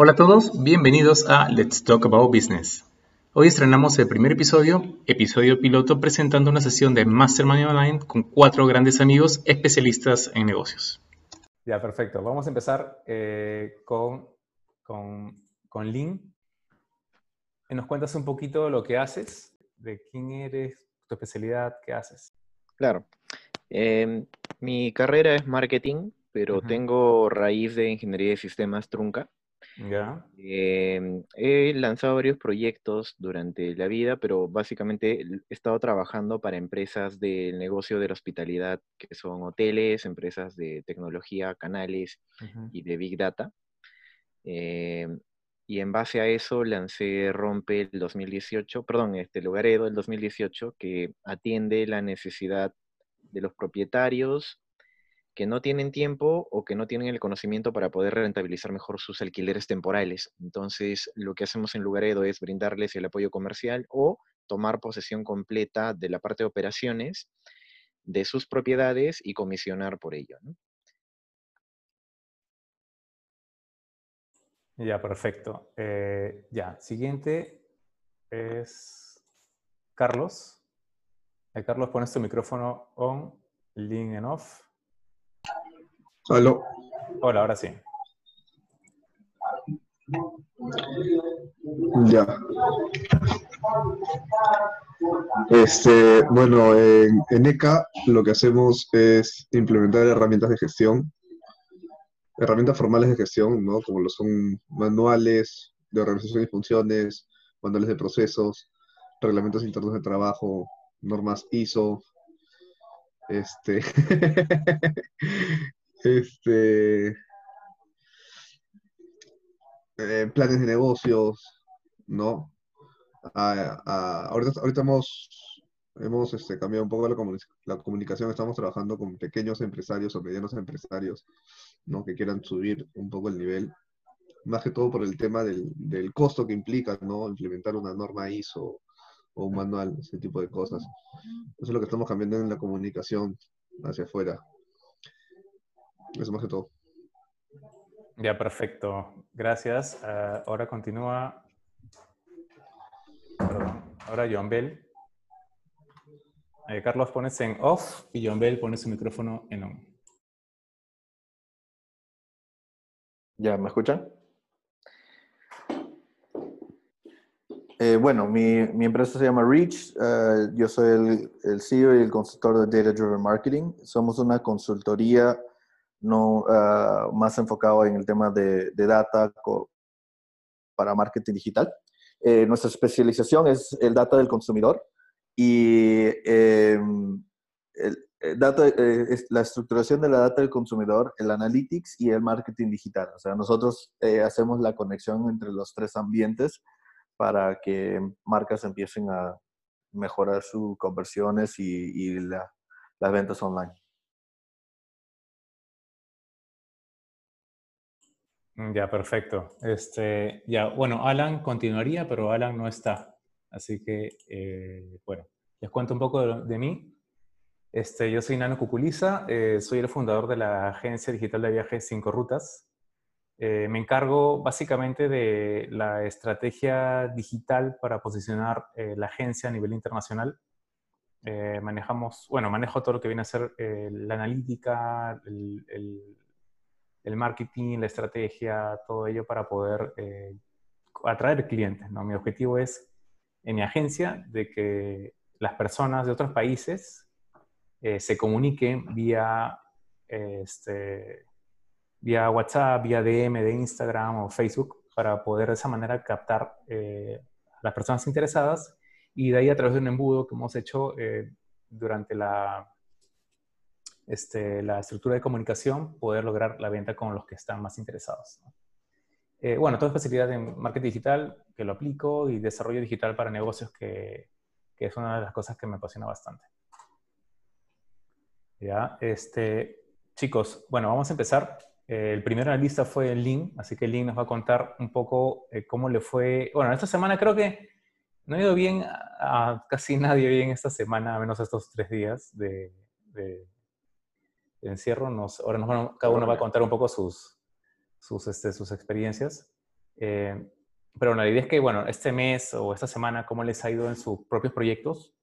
Hola a todos, bienvenidos a Let's Talk About Business. Hoy estrenamos el primer episodio, episodio piloto, presentando una sesión de Mastermind Online con cuatro grandes amigos especialistas en negocios. Ya, perfecto. Vamos a empezar eh, con, con, con Lynn. ¿Nos cuentas un poquito lo que haces? ¿De quién eres? ¿Tu especialidad? ¿Qué haces? Claro. Em, mi carrera es marketing, pero tengo raíz de ingeniería de sistemas trunca. Em, he lanzado varios proyectos durante la vida, pero básicamente he estado trabajando para empresas del negocio de la hospitalidad, que son hoteles, empresas de tecnología, canales y de Big Data. Em, y en base a eso lancé Rompe el 2018, perdón, este Lugaredo el 2018, que atiende la necesidad de los propietarios que no tienen tiempo o que no tienen el conocimiento para poder rentabilizar mejor sus alquileres temporales. Entonces, lo que hacemos en Lugaredo es brindarles el apoyo comercial o tomar posesión completa de la parte de operaciones de sus propiedades y comisionar por ello. Ya, perfecto. Eh, ya, siguiente es Carlos. Eh, Carlos, pones tu micrófono on, link en off. Hola. Hola, ahora sí. Ya. Este, bueno, en, en, ECA lo que hacemos es implementar herramientas de gestión, herramientas formales de gestión, ¿no? Como lo son manuales de organización y funciones, manuales de procesos, reglamentos internos de trabajo, normas ISO, este, este, eh, planes de negocios, ¿no? ahorita, ahorita hemos, hemos este, cambiado un poco la, la, comunicación, estamos trabajando con pequeños empresarios o medianos empresarios, ¿no? Que quieran subir un poco el nivel, más que todo por el tema del, del costo que implica, ¿no? Implementar una norma ISO o un manual, ese tipo de cosas. Eso es lo que estamos cambiando en la comunicación hacia afuera. Eso más que todo. Ya, perfecto. Gracias. Ah, ahora continúa. Perdón. Ahora John Bell. Eh, Carlos pones en off y John Bell pone su micrófono en on. ¿Ya me escuchan? Eh, bueno, mi, mi, empresa se llama Reach. Uh, yo soy el, el, CEO y el consultor de Data Driven Marketing. Somos una consultoría no uh, más enfocado en el tema de, data para marketing digital. Eh, nuestra especialización es el data del consumidor y eh, data, eh, es la estructuración de la data del consumidor, el analytics y el marketing digital. O sea, nosotros hacemos la conexión entre los tres ambientes para que marcas empiecen a mejorar sus conversiones y, y la, las ventas online. Ya, perfecto. Este, ya, bueno, Alan continuaría, pero Alan no está. Así que, eh, bueno, les cuento un poco de, de, mí. Este, yo soy Nano Cuculiza, eh, soy el fundador de la agencia digital de viajes Cinco Rutas. Eh, me encargo básicamente de la estrategia digital para posicionar eh, la agencia a nivel internacional. Eh, manejamos, bueno, manejo todo lo que viene a ser la analítica, el, el, el, marketing, la estrategia, todo ello para poder atraer clientes. ¿no? Mi objetivo es, en mi agencia, de que las personas de otros países se comuniquen vía este, vía WhatsApp, vía DM de Instagram o Facebook para poder de esa manera captar eh, a las personas interesadas y de ahí a través de un embudo que hemos hecho eh, durante la, este, la estructura de comunicación poder lograr la venta con los que están más interesados. Eh, bueno, toda especialidad en marketing digital que lo aplico y desarrollo digital para negocios que, que es una de las cosas que me apasiona bastante. Ya, este, chicos, bueno, vamos a empezar. Eh, el primero en la lista fue Lin, así que Lin nos va a contar un poco eh, cómo le fue. Bueno, esta semana creo que no ha ido bien a, casi nadie bien esta semana, a menos estos tres días de, encierro. Nos, ahora nos, cada uno va a contar un poco sus, sus, este, sus experiencias. Eh, pero la idea es que, bueno, este mes o esta semana, cómo les ha ido en sus propios proyectos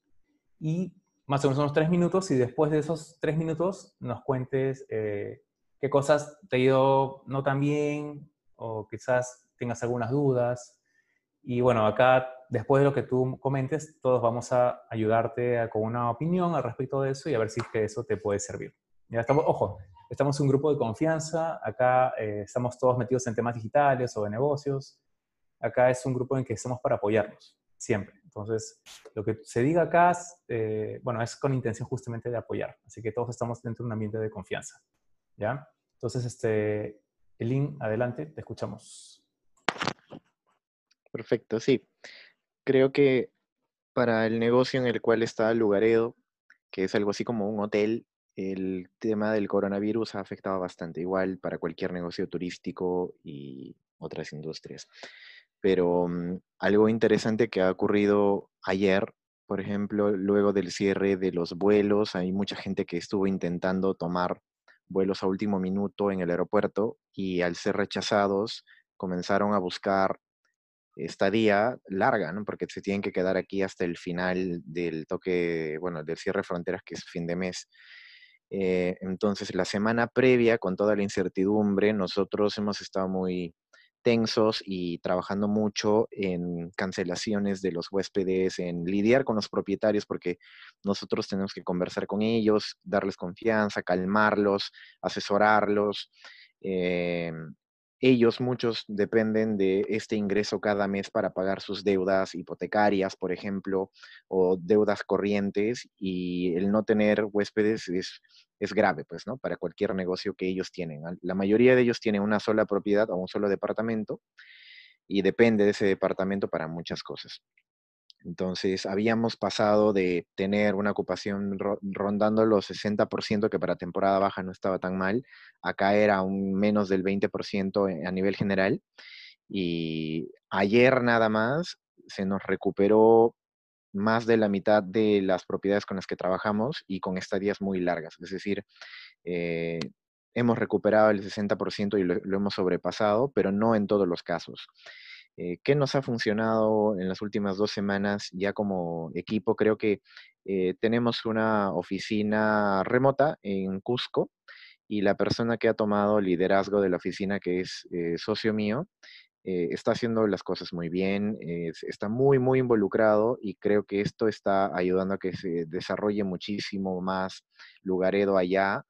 y más o menos unos tres minutos y después de esos tres minutos nos cuentes eh, qué cosas te ha ido no tan bien o quizás tengas algunas dudas. Y bueno, acá, después de lo que tú comentes, todos vamos a ayudarte con una opinión al respecto de eso y a ver si es que eso te puede servir. Ya estamos, ojo, estamos un grupo de confianza, acá eh, estamos todos metidos en temas digitales o de negocios. Acá es un grupo en que estamos para apoyarnos, siempre. Entonces, lo que se diga acá, eh, bueno, es con intención justamente de apoyar. Así que todos estamos dentro de un ambiente de confianza. ¿Ya? Entonces, este, Elin, adelante, te escuchamos. Perfecto, sí. Creo que para el negocio en el cual está Lugaredo, que es algo así como un hotel, el tema del coronavirus ha afectado bastante, igual para cualquier negocio turístico y otras industrias. Pero mm, algo interesante que ha ocurrido ayer, por ejemplo, luego del cierre de los vuelos, hay mucha gente que estuvo intentando tomar vuelos a último minuto en el aeropuerto y al ser rechazados comenzaron a buscar estadía larga, ¿no? Porque se tienen que quedar aquí hasta el final del toque, bueno, del cierre de fronteras, que es fin de mes. Eh, entonces, la semana previa, con toda la incertidumbre, nosotros hemos estado muy tensos y trabajando mucho en cancelaciones de los huéspedes, en lidiar con los propietarios, porque nosotros tenemos que conversar con ellos, darles confianza, calmarlos, asesorarlos. Eh, ellos, muchos, dependen de este ingreso cada mes para pagar sus deudas hipotecarias, por ejemplo, o deudas corrientes, y el no tener huéspedes es, es grave, pues, ¿no? Para cualquier negocio que ellos tienen. La mayoría de ellos tienen una sola propiedad o un solo departamento, y depende de ese departamento para muchas cosas. Entonces, habíamos pasado de tener una ocupación rondando los 60%, que para temporada baja no estaba tan mal, a caer a un menos del 20% a nivel general. Y ayer nada más se nos recuperó más de la mitad de las propiedades con las que trabajamos y con estadías muy largas. Es decir, eh, hemos recuperado el 60% y lo hemos sobrepasado, pero no en todos los casos. Eh, ¿Qué nos ha funcionado en las últimas dos semanas ya como equipo? Creo que eh, tenemos una oficina remota en Cusco y la persona que ha tomado liderazgo de la oficina, que es eh, socio mío, está haciendo las cosas muy bien, está muy, muy involucrado y creo que esto está ayudando a que se desarrolle muchísimo más Lugaredo allá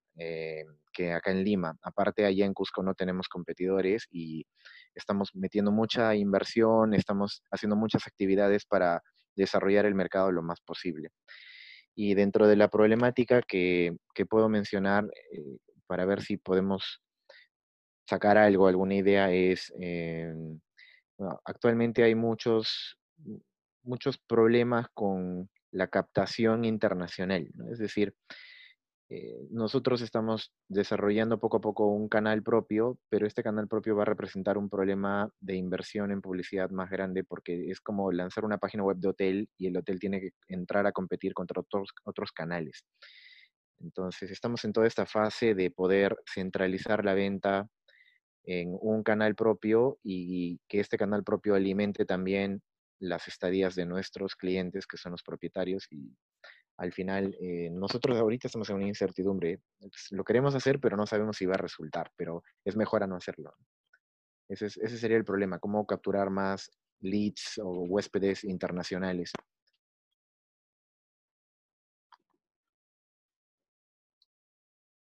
que acá en Lima. Aparte, allá en Cusco no tenemos competidores y estamos metiendo mucha inversión, estamos haciendo muchas actividades para desarrollar el mercado lo más posible. Y dentro de la problemática que, puedo mencionar, eh, para ver si podemos sacar algo, alguna idea, es, eh, actualmente hay muchos, muchos problemas con la captación internacional, es decir, eh, nosotros estamos desarrollando poco a poco un canal propio, pero este canal propio va a representar un problema de inversión en publicidad más grande porque es como lanzar una página web de hotel y el hotel tiene que entrar a competir contra otros, otros canales. Entonces, estamos en toda esta fase de poder centralizar la venta en un canal propio y que este canal propio alimente también las estadías de nuestros clientes, que son los propietarios, y al final, eh, nosotros ahorita estamos en una incertidumbre. Lo queremos hacer, pero no sabemos si va a resultar, pero es mejor a no hacerlo. Ese, ese sería el problema, cómo capturar más leads o huéspedes internacionales.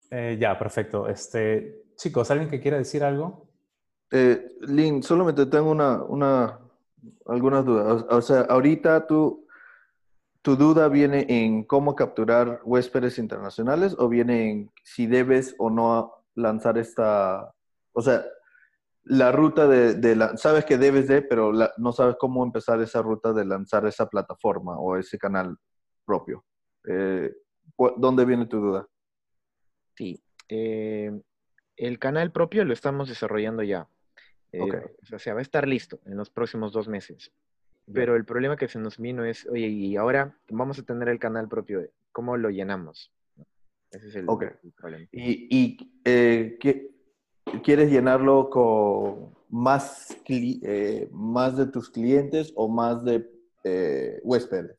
Eh, ya, perfecto. Este, chicos, ¿alguien que quiera decir algo? Eh, Lynn, solamente tengo una, una, algunas dudas. O sea, ahorita tú ¿Tu duda viene en cómo capturar huéspedes internacionales o viene en si debes o no lanzar esta, o sea, la ruta de, la, sabes que debes de, pero no sabes cómo empezar esa ruta de lanzar esa plataforma o ese canal propio? Eh, ¿Dónde viene tu duda? Sí, eh, el canal propio lo estamos desarrollando ya. Eh, o sea, va a estar listo en los próximos dos meses. Pero el problema que se nos vino es, oye, y ahora vamos a tener el canal propio, ¿cómo lo llenamos? Ese es el, problema. Y, y eh, ¿quieres llenarlo con más, eh, más de tus clientes o más de eh, huéspedes?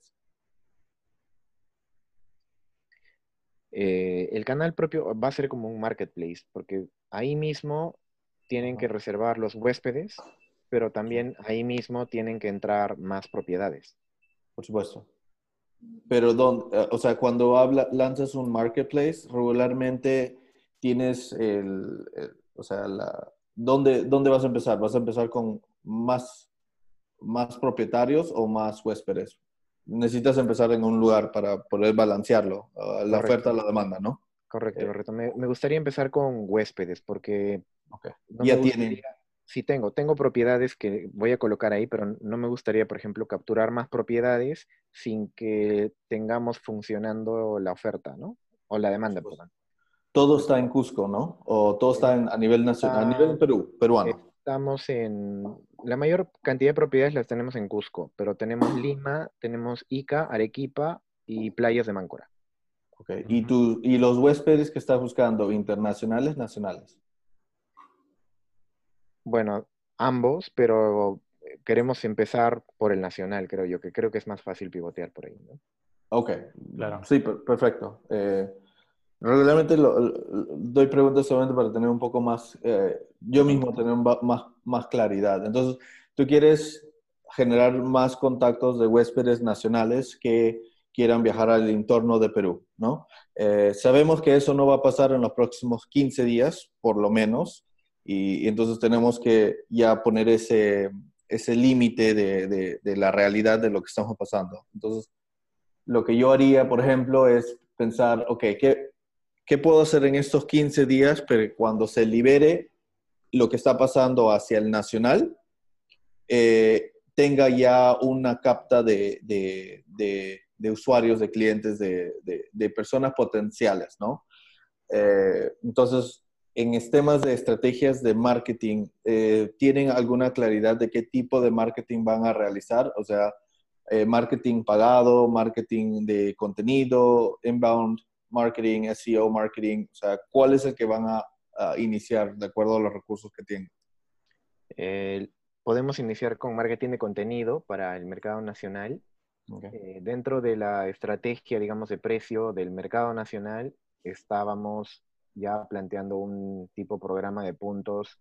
El canal propio va a ser como un marketplace, porque ahí mismo tienen que reservar los huéspedes, pero también ahí mismo tienen que entrar más propiedades. Por supuesto. Pero, don, o sea, cuando habla, lanzas un marketplace, regularmente tienes el, o sea, la, ¿dónde, ¿dónde vas a empezar? ¿Vas a empezar con más, más propietarios o más huéspedes? Necesitas empezar en un lugar para poder balancearlo, uh, la oferta a la demanda, ¿no? Correcto, Eh. correcto. Me, me gustaría empezar con huéspedes porque no ya tienen. Sí, tengo, tengo propiedades que voy a colocar ahí, pero no me gustaría, por ejemplo, capturar más propiedades sin que tengamos funcionando la oferta, ¿no? O la demanda, Por perdón. Todo está en Cusco, ¿no? O todo está en- a nivel nacional, a nivel Perú, peruano. Estamos en... La mayor cantidad de propiedades las tenemos en Cusco, pero tenemos Lima, tenemos Ica, Arequipa y playas de Máncora. Ok. ¿Y, tú, ¿Y los huéspedes que estás buscando, internacionales, nacionales? Bueno, ambos, pero eh, queremos empezar por el nacional, creo yo, que creo que es más fácil pivotear por ahí, ¿no? Ok. Claro. Sí, per- perfecto. Eh, regularmente lo- lo- doy preguntas solamente para tener un poco más, eh, yo mismo tener más, más claridad. Entonces, tú quieres generar más contactos de huéspedes nacionales que quieran viajar al entorno de Perú, ¿no? Eh, sabemos que eso no va a pasar en los próximos 15 días, por lo menos, y, y entonces tenemos que ya poner ese, ese límite de, de- de la realidad de lo que estamos pasando. Entonces, lo que yo haría, por ejemplo, es pensar, ok, ¿qué, qué puedo hacer en estos 15 días, pero cuando se libere lo que está pasando hacia el nacional, eh, tenga ya una capta de, de- de- de usuarios, de clientes, de, personas potenciales, ¿no? Eh, entonces, en temas de estrategias de marketing, eh, ¿tienen alguna claridad de qué tipo de marketing van a realizar? O sea, eh, marketing pagado, marketing de contenido, inbound marketing, SEO marketing, o sea, ¿cuál es el que van a, a iniciar de acuerdo a los recursos que tienen? Eh, podemos iniciar con marketing de contenido para el mercado nacional. Ok. Eh, dentro de la estrategia, digamos, de precio del mercado nacional, estábamos ya planteando un tipo programa de puntos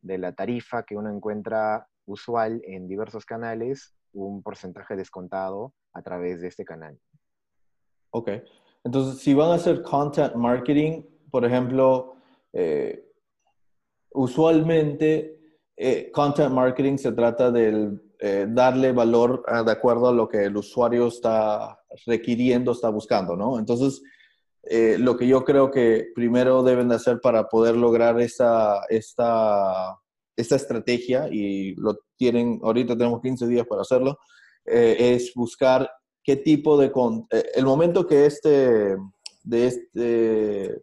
de la tarifa que uno encuentra usual en diversos canales, un porcentaje descontado a través de este canal. Ok. Entonces, si van a hacer content marketing, por ejemplo, eh, usualmente eh, content marketing se trata de darle valor ah, de acuerdo a lo que el usuario está requiriendo, está buscando, ¿no? Entonces, eh, lo que yo creo que primero deben de hacer para poder lograr esta, esta, esta estrategia, y lo tienen, ahorita tenemos 15 días para hacerlo, eh, es buscar qué tipo de... Eh, el momento que este, de este,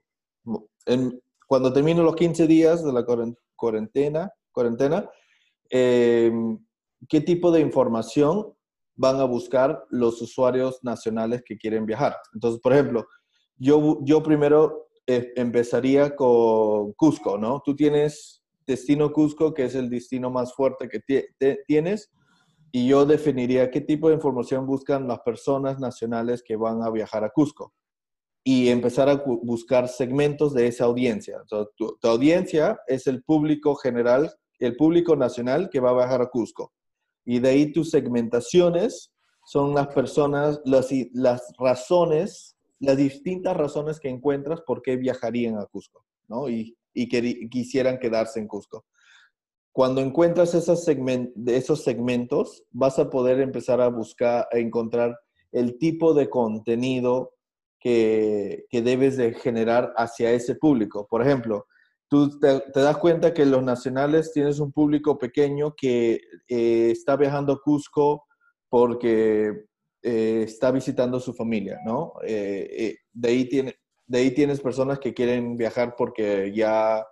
cuando terminen los 15 días de la cuaren- cuarentena, cuarentena qué tipo de información van a buscar los usuarios nacionales que quieren viajar. Entonces, por ejemplo, yo, yo primero eh, empezaría con Cusco, ¿no? Tú tienes destino Cusco, que es el destino más fuerte que tienes, y yo definiría qué tipo de información buscan las personas nacionales que van a viajar a Cusco y empezar a buscar segmentos de esa audiencia. Sea, tu, tu audiencia es el público general, el público nacional que va a viajar a Cusco. Y de ahí tus segmentaciones son las personas, las, las razones, las distintas razones que encuentras por qué viajarían a Cusco, ¿no? Y, y queri- quisieran quedarse en Cusco. Cuando encuentras esos segmentos, vas a poder empezar a buscar, a encontrar el tipo de contenido que, que debes de generar hacia ese público. Por ejemplo, tú te, te das cuenta que los nacionales tienes un público pequeño que eh, está viajando a Cusco porque eh, está visitando su familia, ¿no? Eh, eh, de, ahí tiene, de ahí tienes personas que quieren viajar porque ya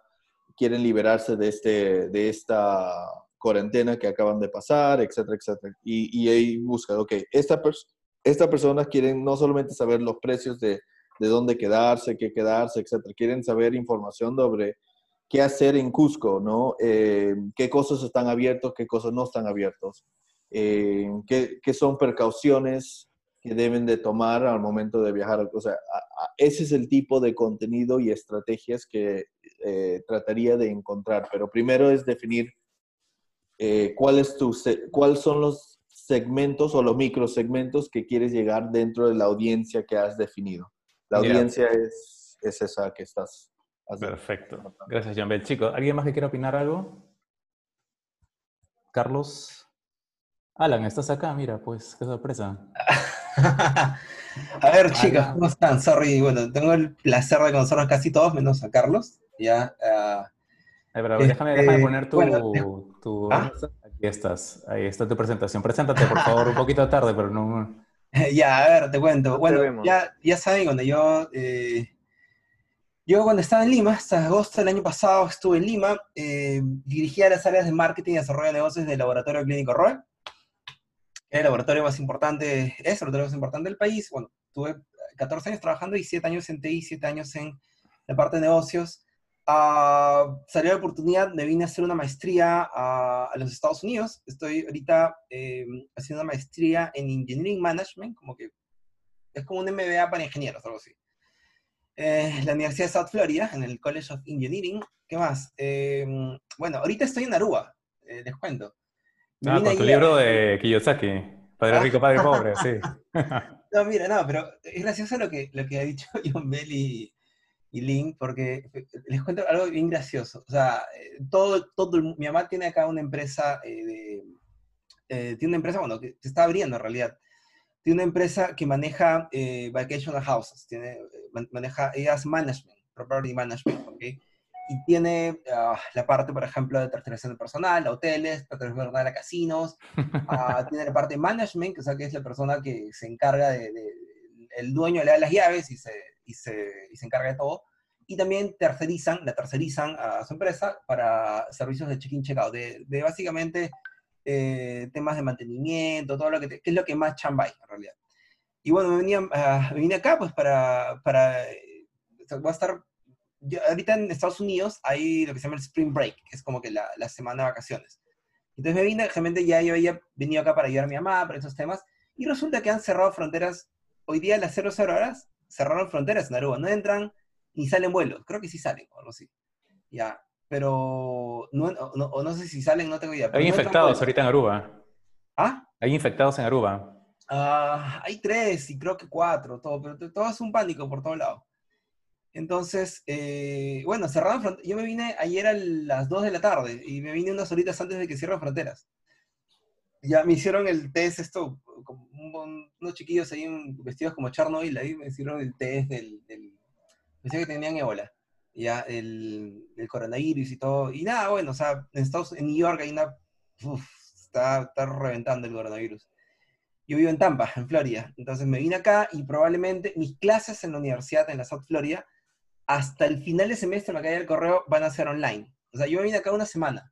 quieren liberarse de, este, de esta cuarentena que acaban de pasar, etcétera, etcétera. Y, y ahí buscan, ok, esta pers estas personas quieren no solamente saber los precios de, de dónde quedarse, qué quedarse, etcétera, quieren saber información sobre qué hacer en Cusco, ¿no? Eh, qué cosas están abiertos, qué cosas no están abiertos, eh, qué, qué, son precauciones que deben de tomar al momento de viajar. O sea, ese es el tipo de contenido y estrategias que eh, trataría de encontrar, pero primero es definir cuál tu, cuáles son los segmentos o los microsegmentos que quieres llegar dentro de la audiencia que has definido. La audiencia es, es esa que estás Perfecto. Gracias, John Bell. Chicos, ¿alguien más que quiera opinar algo? Carlos. Alan, estás acá, mira, pues, qué sorpresa. a ver, chicos, ¿cómo están? Sorry, bueno, tengo el placer de conocerlos casi todos, menos a Carlos. Ya. Uh, pero déjame, déjame, este, poner tu. tu ¿Ah? Aquí estás, ahí está tu presentación. Preséntate, por favor, un poquito tarde, pero no. ya, a ver, te cuento. Bueno, ya, ya saben, cuando yo. Eh, yo cuando estaba en Lima, hasta agosto del año pasado estuve en Lima, eh, dirigía las áreas de marketing y desarrollo de negocios del Laboratorio Clínico Roy, el laboratorio más importante, es el laboratorio más importante del país. Bueno, tuve 14 años trabajando y 7 años en TI, 7 años en la parte de negocios. Uh, salió la oportunidad, me vine a hacer una maestría a, a los Estados Unidos. Estoy ahorita eh, haciendo una maestría en Engineering Management, como que es como un MBA para ingenieros, algo así. Eh, la Universidad de South Florida, en el College of Engineering. ¿Qué más? Eh, bueno, ahorita estoy en Aruba, eh, les cuento. Ah, con tu libro de Kiyosaki, Padre Rico, Padre Pobre, sí. no, mira, no, pero es gracioso lo que, lo que ha dicho John Bell y, y Link, porque les cuento algo bien gracioso. O sea, todo, todo, mi mamá tiene acá una empresa de, tiene una empresa, bueno, que se está abriendo en realidad, tiene una empresa que maneja eh, vacational houses, tiene, eh, maneja, ella management, property management, ¿ok? Y tiene ah, la parte, por ejemplo, de tercerización de personal, hoteles, tercerización de personal a casinos, uh, tiene la parte de management, que, o sea, que es la persona que se encarga de, de, el dueño le da las llaves y se, y se, y se encarga de todo, y también tercerizan, la tercerizan a su empresa para servicios de check-in, check-out, de, de básicamente eh, temas de mantenimiento, todo lo que, es lo que más chamba hay en realidad. Y bueno, me, venía, uh, vine acá pues para, para eh, voy a estar, ahorita en Estados Unidos hay lo que se llama el Spring Break, que es como que la, la semana de vacaciones. Entonces me vine, realmente ya yo había venido acá para ayudar a mi mamá, para esos temas, y resulta que han cerrado fronteras, hoy día a las 00 horas, cerraron fronteras en Aruba, no entran ni salen vuelos, creo que sí salen, o algo así. Ya, pero no, no, no, sé si salen, no tengo idea. Hay infectados ahorita en Aruba. ¿Ah? Hay infectados en Aruba. Uh, hay tres y creo que cuatro, todo, pero todo es un pánico por todos lados. Entonces, eh, bueno, cerraron fronteras. Yo me vine ayer a las 2 de la tarde y me vine unas horitas antes de que cierren fronteras. Ya me hicieron el test, esto, como unos chiquillos ahí vestidos como Chernobyl, ahí me hicieron el test del, del decía que tenían ébola ya el, el, coronavirus y todo. Y nada, bueno, o sea, en, Estados, en New York hay una... está, está reventando el coronavirus. Yo vivo en Tampa, en Florida. Entonces me vine acá y probablemente mis clases en la universidad, en la South Florida, hasta el final de semestre me cae el correo, van a ser online. O sea, yo me vine acá una semana.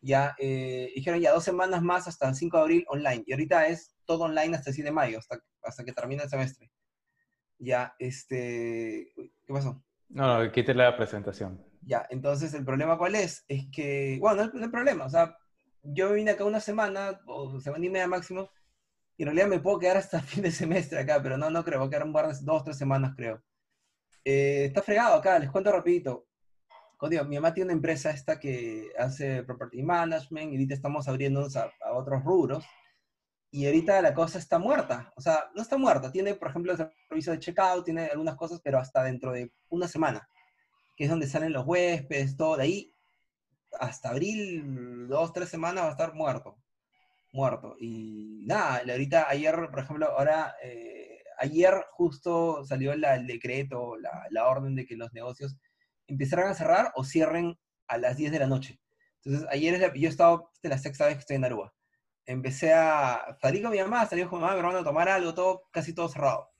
Ya, eh, dijeron ya dos semanas más hasta el 5 de abril online. Y ahorita es todo online hasta el 7 de mayo, hasta, hasta que termine el semestre. Ya, este... ¿Qué pasó? No, no, quite la presentación. Ya, entonces el problema cuál es? Es que, bueno, no, hay problema, o sea, yo vine acá una semana, o semana y media máximo, y en realidad me puedo quedar hasta fin de semestre acá, pero no, no creo, voy a quedar un par de dos, tres semanas creo. Eh, está fregado acá, les cuento rapidito. Digo, mi mamá tiene una empresa esta que hace property management y ahorita estamos abriéndonos a, a otros rubros y ahorita la cosa está muerta. O sea, no está muerta. Tiene, por ejemplo, el servicio de checkout, tiene algunas cosas, pero hasta dentro de una semana, que es donde salen los huéspedes, todo de ahí, hasta abril, dos, tres semanas va a estar muerto. Muerto. Y nada, ahorita, ayer, por ejemplo, ahora, eh, ayer justo salió el decreto, la, la orden de que los negocios empezaran a cerrar o cierren a las 10 de la noche. Entonces, ayer yo he estado, esta es la sexta vez que estoy en Aruba empecé a salir con mi mamá, salir con mi mamá, mi hermano a tomar algo, todo, casi todo cerrado.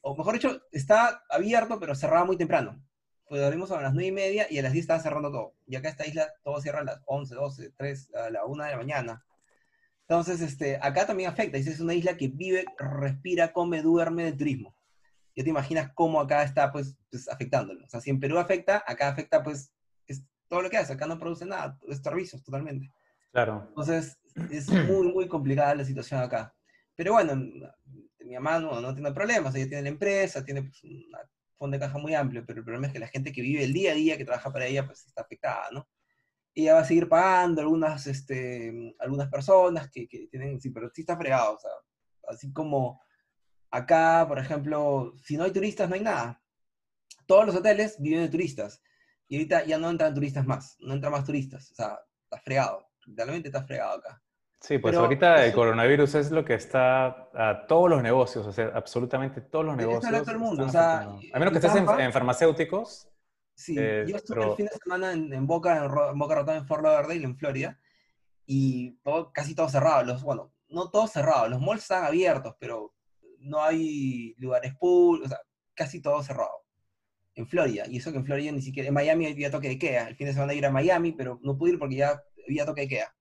O mejor dicho, está abierto, pero cerraba muy temprano. Pues abrimos a las 9 y media y a las 10 estaba cerrando todo. Y acá esta isla todo cierra a las 11, 12, 3, a la 1 de la mañana. Entonces, este, acá también afecta. Es una isla que vive, respira, come, duerme del turismo. Ya te imaginas cómo acá está, pues, pues afectándolo. O sea, si en Perú afecta, acá afecta, pues, todo lo que hace. Acá no produce nada, es servicios totalmente. Claro. Entonces, es muy, muy complicada la situación acá. Pero bueno, mi mamá no, no tiene problemas, ella tiene la empresa, tiene pues, un fondo de caja muy amplio, pero el problema es que la gente que vive el día a día, que trabaja para ella, pues está afectada, ¿no? Ella va a seguir pagando algunas, este, algunas personas que, que tienen, sí, pero sí está fregado, o sea, así como acá, por ejemplo, si no hay turistas, no hay nada. Todos los hoteles viven de turistas, y ahorita ya no entran turistas más, no entran más turistas, o sea, está fregado, realmente está fregado acá. Sí, pues Pero ahorita el coronavirus es lo que está a todos los negocios, o sea, absolutamente todos los negocios. habla todo el mundo, o sea, a menos que estés en, en farmacéuticos, Sí, Eh, yo estuve pero- el fin de semana en, en Boca, en, en Boca Raton, en Fort Lauderdale, en Florida, y todo, casi todo cerrado. Los, bueno, no todos cerrados, los malls están abiertos, pero no hay lugares públicos, o sea, casi todo cerrado. En Florida, y eso que en Florida ni siquiera, en Miami había toque de queda. El fin de semana iba a Miami, pero no pude ir porque ya había toque de queda.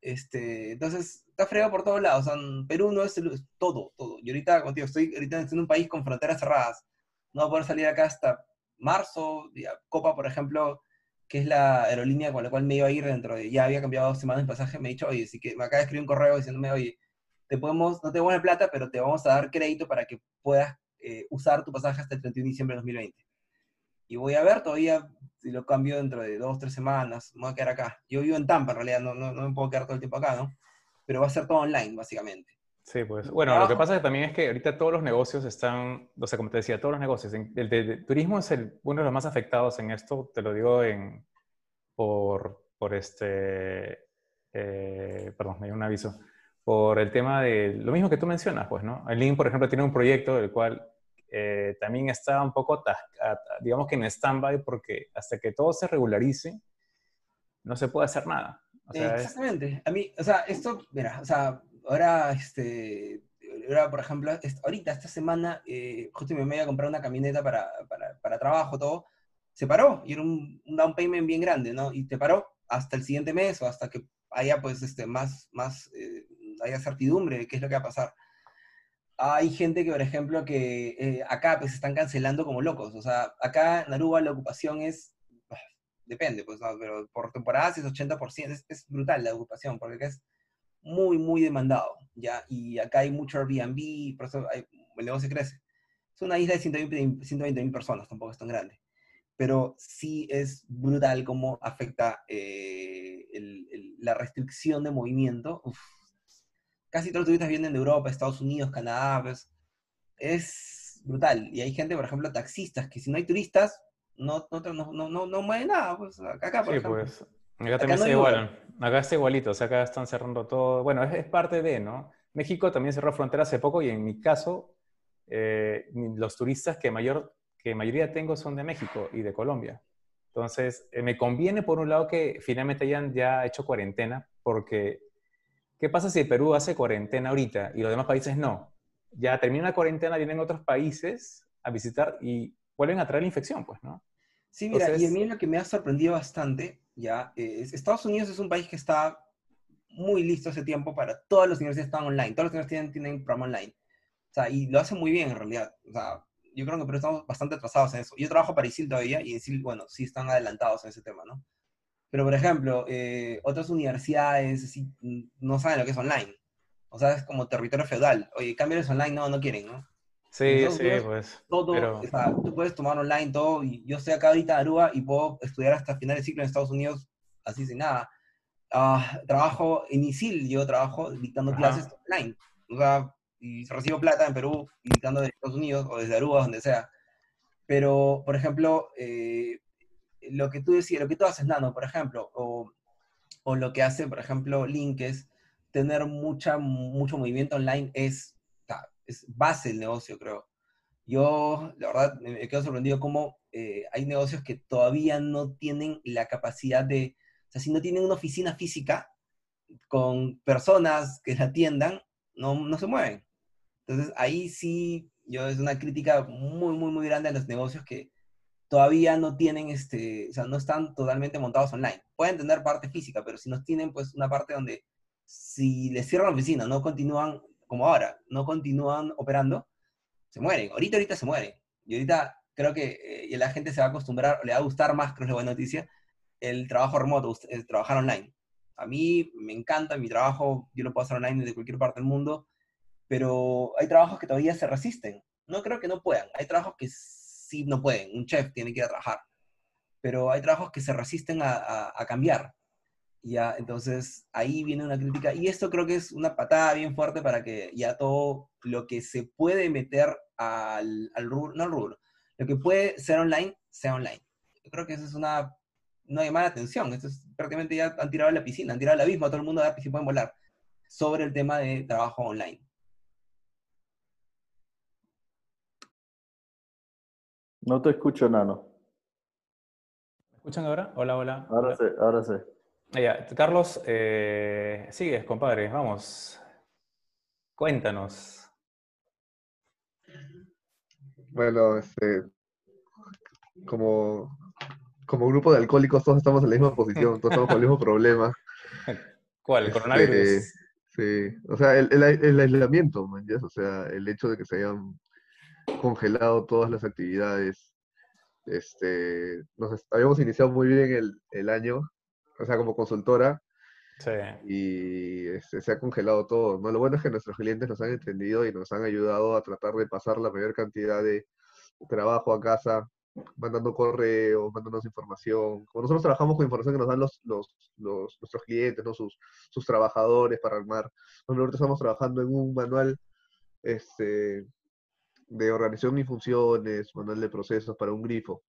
Este, entonces, está fregado por todos lados. O sea, en Perú no es, el- es todo, todo. Y ahorita, contigo, estoy ahorita en un país con fronteras cerradas. No voy a poder salir acá hasta marzo. Copa, por ejemplo, que es la aerolínea con la cual me iba a ir dentro de, ya había cambiado dos semanas el pasaje, me ha dicho, oye, si que me acaba de escribir un correo diciéndome, oye, te podemos, no te la plata, pero te vamos a dar crédito para que puedas eh, usar tu pasaje hasta el 31 de diciembre de 2020. Y voy a ver todavía si lo cambio dentro de dos, tres semanas, me voy a quedar acá. Yo vivo en Tampa, en realidad, no, no, no me puedo quedar todo el tiempo acá, ¿no? Pero va a ser todo online, básicamente. Sí, pues. Bueno, lo que pasa también es que ahorita todos los negocios están, o sea, como te decía, todos los negocios. El de, de turismo es el, uno de los más afectados en esto, te lo digo en, por, por este, eh, perdón, me dio un aviso, por el tema de lo mismo que tú mencionas, pues, ¿no? El Link, por ejemplo, tiene un proyecto del cual eh, también está un poco, digamos que en stand-by, porque hasta que todo se regularice, no se puede hacer nada. O sea, es- Exactamente. A mí, o sea, esto, mira, o sea, ahora, este, ahora, por ejemplo, ahorita, esta semana, eh, justo me iba a comprar una camioneta para, para, para trabajo, todo, se paró, y era un, un down payment bien grande, ¿no? Y te paró hasta el siguiente mes o hasta que haya, pues, este, más, más, eh, haya certidumbre de qué es lo que va a pasar. Hay gente que, por ejemplo, que eh, acá, pues, están cancelando como locos, o sea, acá en Aruba la ocupación es depende, pues, ¿no? pero por temporadas es 80%, es, es brutal la ocupación, porque acá es muy, muy demandado, ¿ya? Y acá hay mucho Airbnb, por eso hay- el negocio crece. Es una isla de 120 mil personas, tampoco es tan grande. Pero sí es brutal cómo afecta eh, el- el- la restricción de movimiento. Uf. Casi todos los turistas vienen de Europa, Estados Unidos, Canadá, pues. Es brutal. Y hay gente, por ejemplo, taxistas, que si no hay turistas, no, no, no, no, no, mueve nada. Pues acá, por Sí, ejemplo. pues. Acá también no está hay igual. Acá está igualito. O sea, acá están cerrando todo. Bueno, es, es parte de, ¿no? México también cerró frontera hace poco y en mi caso, eh, los turistas que mayor que mayoría tengo son de México y de Colombia. Entonces, eh, me conviene por un lado que finalmente hayan ya hecho cuarentena, porque ¿qué pasa si Perú hace cuarentena ahorita y los demás países no? Ya termina la cuarentena, vienen otros países a visitar y vuelven a traer la infección, pues, ¿no? Sí, mira, y a Entonces- mí lo que me ha sorprendido bastante, ya, es Estados Unidos es un país que está muy listo hace tiempo para todas las universidades están online, todas las universidades tienen, tienen programa online. O sea, y lo hacen muy bien en realidad. O sea, yo creo que pero estamos bastante atrasados en eso. Yo trabajo para ISIL todavía y ISIL, bueno, sí están adelantados en ese tema, ¿no? Pero, por ejemplo, eh, otras universidades mm, no saben lo que es online. O sea, es como territorio feudal. Oye, cámbiales online, no, no quieren, ¿no? Sí, Estados sí, pues. todo, pero- o sea, tú puedes tomar online todo, y yo estoy acá ahorita en Aruba y puedo estudiar hasta final de ciclo en Estados Unidos, así sin nada. Ah, trabajo en ISIL, yo trabajo dictando Ajá. clases online, o sea, y recibo plata en Perú y dictando desde Estados Unidos o desde Aruba, donde sea. Pero, por ejemplo, eh, lo que tú decías, lo que tú haces, Nano, por ejemplo, o, o lo que hace, por ejemplo, Link es tener mucha, mucho movimiento online, es, es base del negocio, creo. Yo, la verdad, me me quedo sorprendido cómo eh, hay negocios que todavía no tienen la capacidad de, o sea, si no tienen una oficina física con personas que la atiendan, no, no se mueven. Entonces, ahí sí, yo es una crítica muy, muy, muy grande a los negocios que todavía no tienen, este, o sea, no están totalmente montados online. Pueden tener parte física, pero si no tienen, pues, una parte donde si les cierran la oficina, no continúan, como ahora, no continúan operando, se mueren. Ahorita, ahorita se mueren. Y ahorita creo que eh, la gente se va a acostumbrar, le va a gustar más, creo que es la buena noticia, el trabajo remoto, el trabajar online. A mí me encanta mi trabajo, yo lo puedo hacer online desde cualquier parte del mundo, pero hay trabajos que todavía se resisten. No creo que no puedan, hay trabajos que sí no pueden, un chef tiene que ir a trabajar, pero hay trabajos que se resisten a, a cambiar. Ya, entonces ahí viene una crítica. Y esto creo que es una patada bien fuerte para que ya todo lo que se puede meter al, al rubro, no al rubro, lo que puede ser online, sea online. Yo creo que eso es una, no hay mala atención. Esto es prácticamente ya han tirado a la piscina, han tirado al abismo a todo el mundo a ver si pueden volar sobre el tema de trabajo online. No te escucho, Nano. ¿Me escuchan ahora? Hola, hola. Ahora sí, ahora sí. Ya, Carlos, eh, sigues, compadre, vamos. Cuéntanos. Bueno, este, como, como grupo de alcohólicos todos estamos en la misma posición, todos estamos con el mismo problema. ¿Cuál? ¿El Este, coronavirus? Sí, o sea, el, el, el aislamiento, man, o sea, el hecho de que se hayan congelado todas las actividades. Este, nos habíamos iniciado muy bien el, el año, o sea, como consultora, Sí. y este, se ha congelado todo, ¿no? Lo bueno es que nuestros clientes nos han entendido y nos han ayudado a tratar de pasar la mayor cantidad de trabajo a casa, mandando correos, mandándonos información. Como nosotros trabajamos con información que nos dan los, los, los- nuestros clientes, ¿no? Sus, sus trabajadores para armar. Nosotros estamos trabajando en un manual este, de organización y funciones, manual de procesos para un grifo.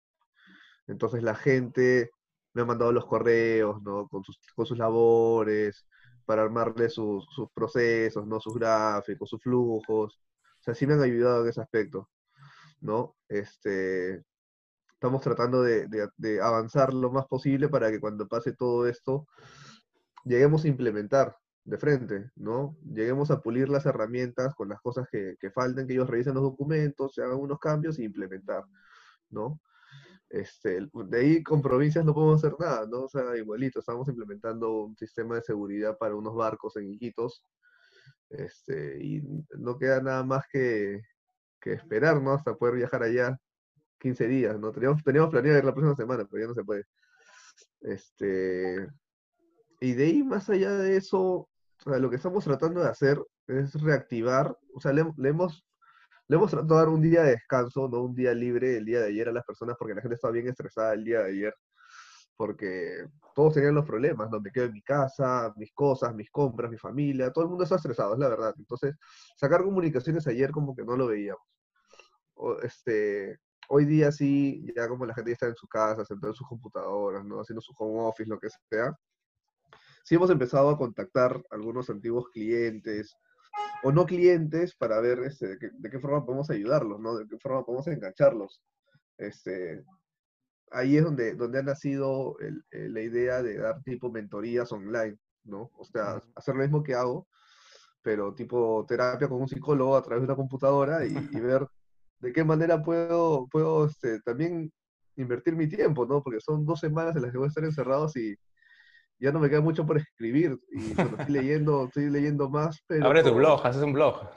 Entonces la gente me ha mandado los correos, ¿no? Con sus, con sus labores, para armarle sus, sus procesos, ¿no? Sus gráficos, sus flujos. O sea, sí me han ayudado en ese aspecto, ¿no? Este, estamos tratando de, de- avanzar lo más posible para que cuando pase todo esto, lleguemos a implementar de frente, ¿no? Lleguemos a pulir las herramientas con las cosas que, que falten, que ellos revisen los documentos, se hagan unos cambios y implementar, ¿no? Este, de ahí con provincias no podemos hacer nada, ¿no? O sea, igualito, estamos implementando un sistema de seguridad para unos barcos en Iquitos, este, y no queda nada más que, que esperar, ¿no? Hasta poder viajar allá 15 días, ¿no? Teníamos, teníamos planeado ir la próxima semana, pero ya no se puede. Este, y de ahí, más allá de eso, lo que estamos tratando de hacer es reactivar, o sea, le hemos, le hemos tratado de dar un día de descanso, no un día libre el día de ayer a las personas, porque la gente estaba bien estresada el día de ayer, porque todos tenían los problemas, ¿no? Me quedo en mi casa, mis cosas, mis compras, mi familia, todo el mundo está estresado, es la verdad. Entonces, sacar comunicaciones ayer como que no lo veíamos. O, este, hoy día sí, ya como la gente ya está en su casa, sentada en sus computadoras, ¿no? Haciendo su home office, lo que sea. Sí hemos empezado a contactar algunos antiguos clientes o no clientes para ver este, de, qué, de qué forma podemos ayudarlos, ¿no? De qué forma podemos engancharlos. Este, ahí es donde, donde ha nacido el, el, la idea de dar tipo mentorías online, ¿no? O sea, hacer lo mismo que hago, pero tipo terapia con un psicólogo a través de una computadora y, y ver de qué manera puedo, puedo este, también invertir mi tiempo, ¿no? Porque son dos semanas en las que voy a estar encerrados y ya no me queda mucho por escribir. Y bueno, estoy leyendo, estoy leyendo más, pero... Abre tu blog, haces un blog.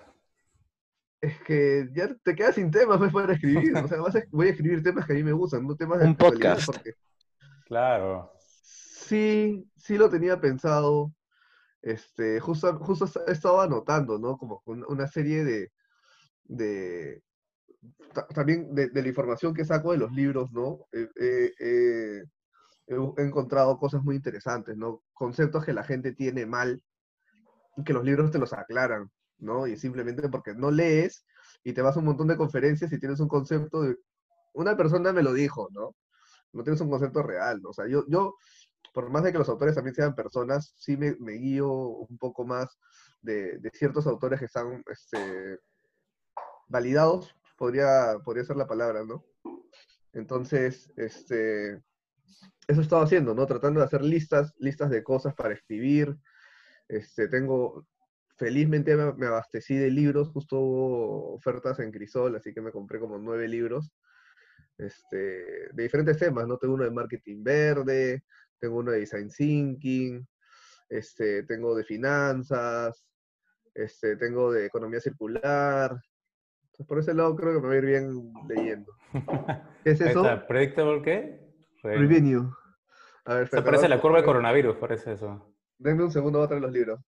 Es que ya te quedas sin temas pues, para escribir. O sea, vas a, voy a escribir temas que a mí me gustan, no temas de Un podcast. Porque Claro. sí, sí lo tenía pensado. Este, justo, justo he estado anotando, ¿no? Como una serie de, de también de, de, la información que saco de los libros, ¿no? Eh, eh, eh, he encontrado cosas muy interesantes, ¿no? Conceptos que la gente tiene mal y que los libros te los aclaran, ¿no? Y simplemente porque no lees y te vas a un montón de conferencias y tienes un concepto de... Una persona me lo dijo, ¿no? No tienes un concepto real, ¿no? O sea, yo, yo por más de que los autores también sean personas, sí me, me guío un poco más de, de, ciertos autores que están este, validados, podría, podría ser la palabra, ¿no? Entonces, este, eso he estado haciendo, ¿no? Tratando de hacer listas, listas de cosas para escribir. Este, tengo, felizmente me, me abastecí de libros, justo hubo ofertas en Crisol, así que me compré como nueve libros. Este, de diferentes temas, ¿no? Tengo uno de marketing verde, tengo uno de design thinking, este, tengo de finanzas, este, tengo de economía circular. Entonces, por ese lado creo que me va a ir bien leyendo. ¿Qué es eso? ¿Predictable qué? Revenue. A ver, Se parece a la curva de coronavirus, parece eso. Denme un segundo, voy a traer los libros.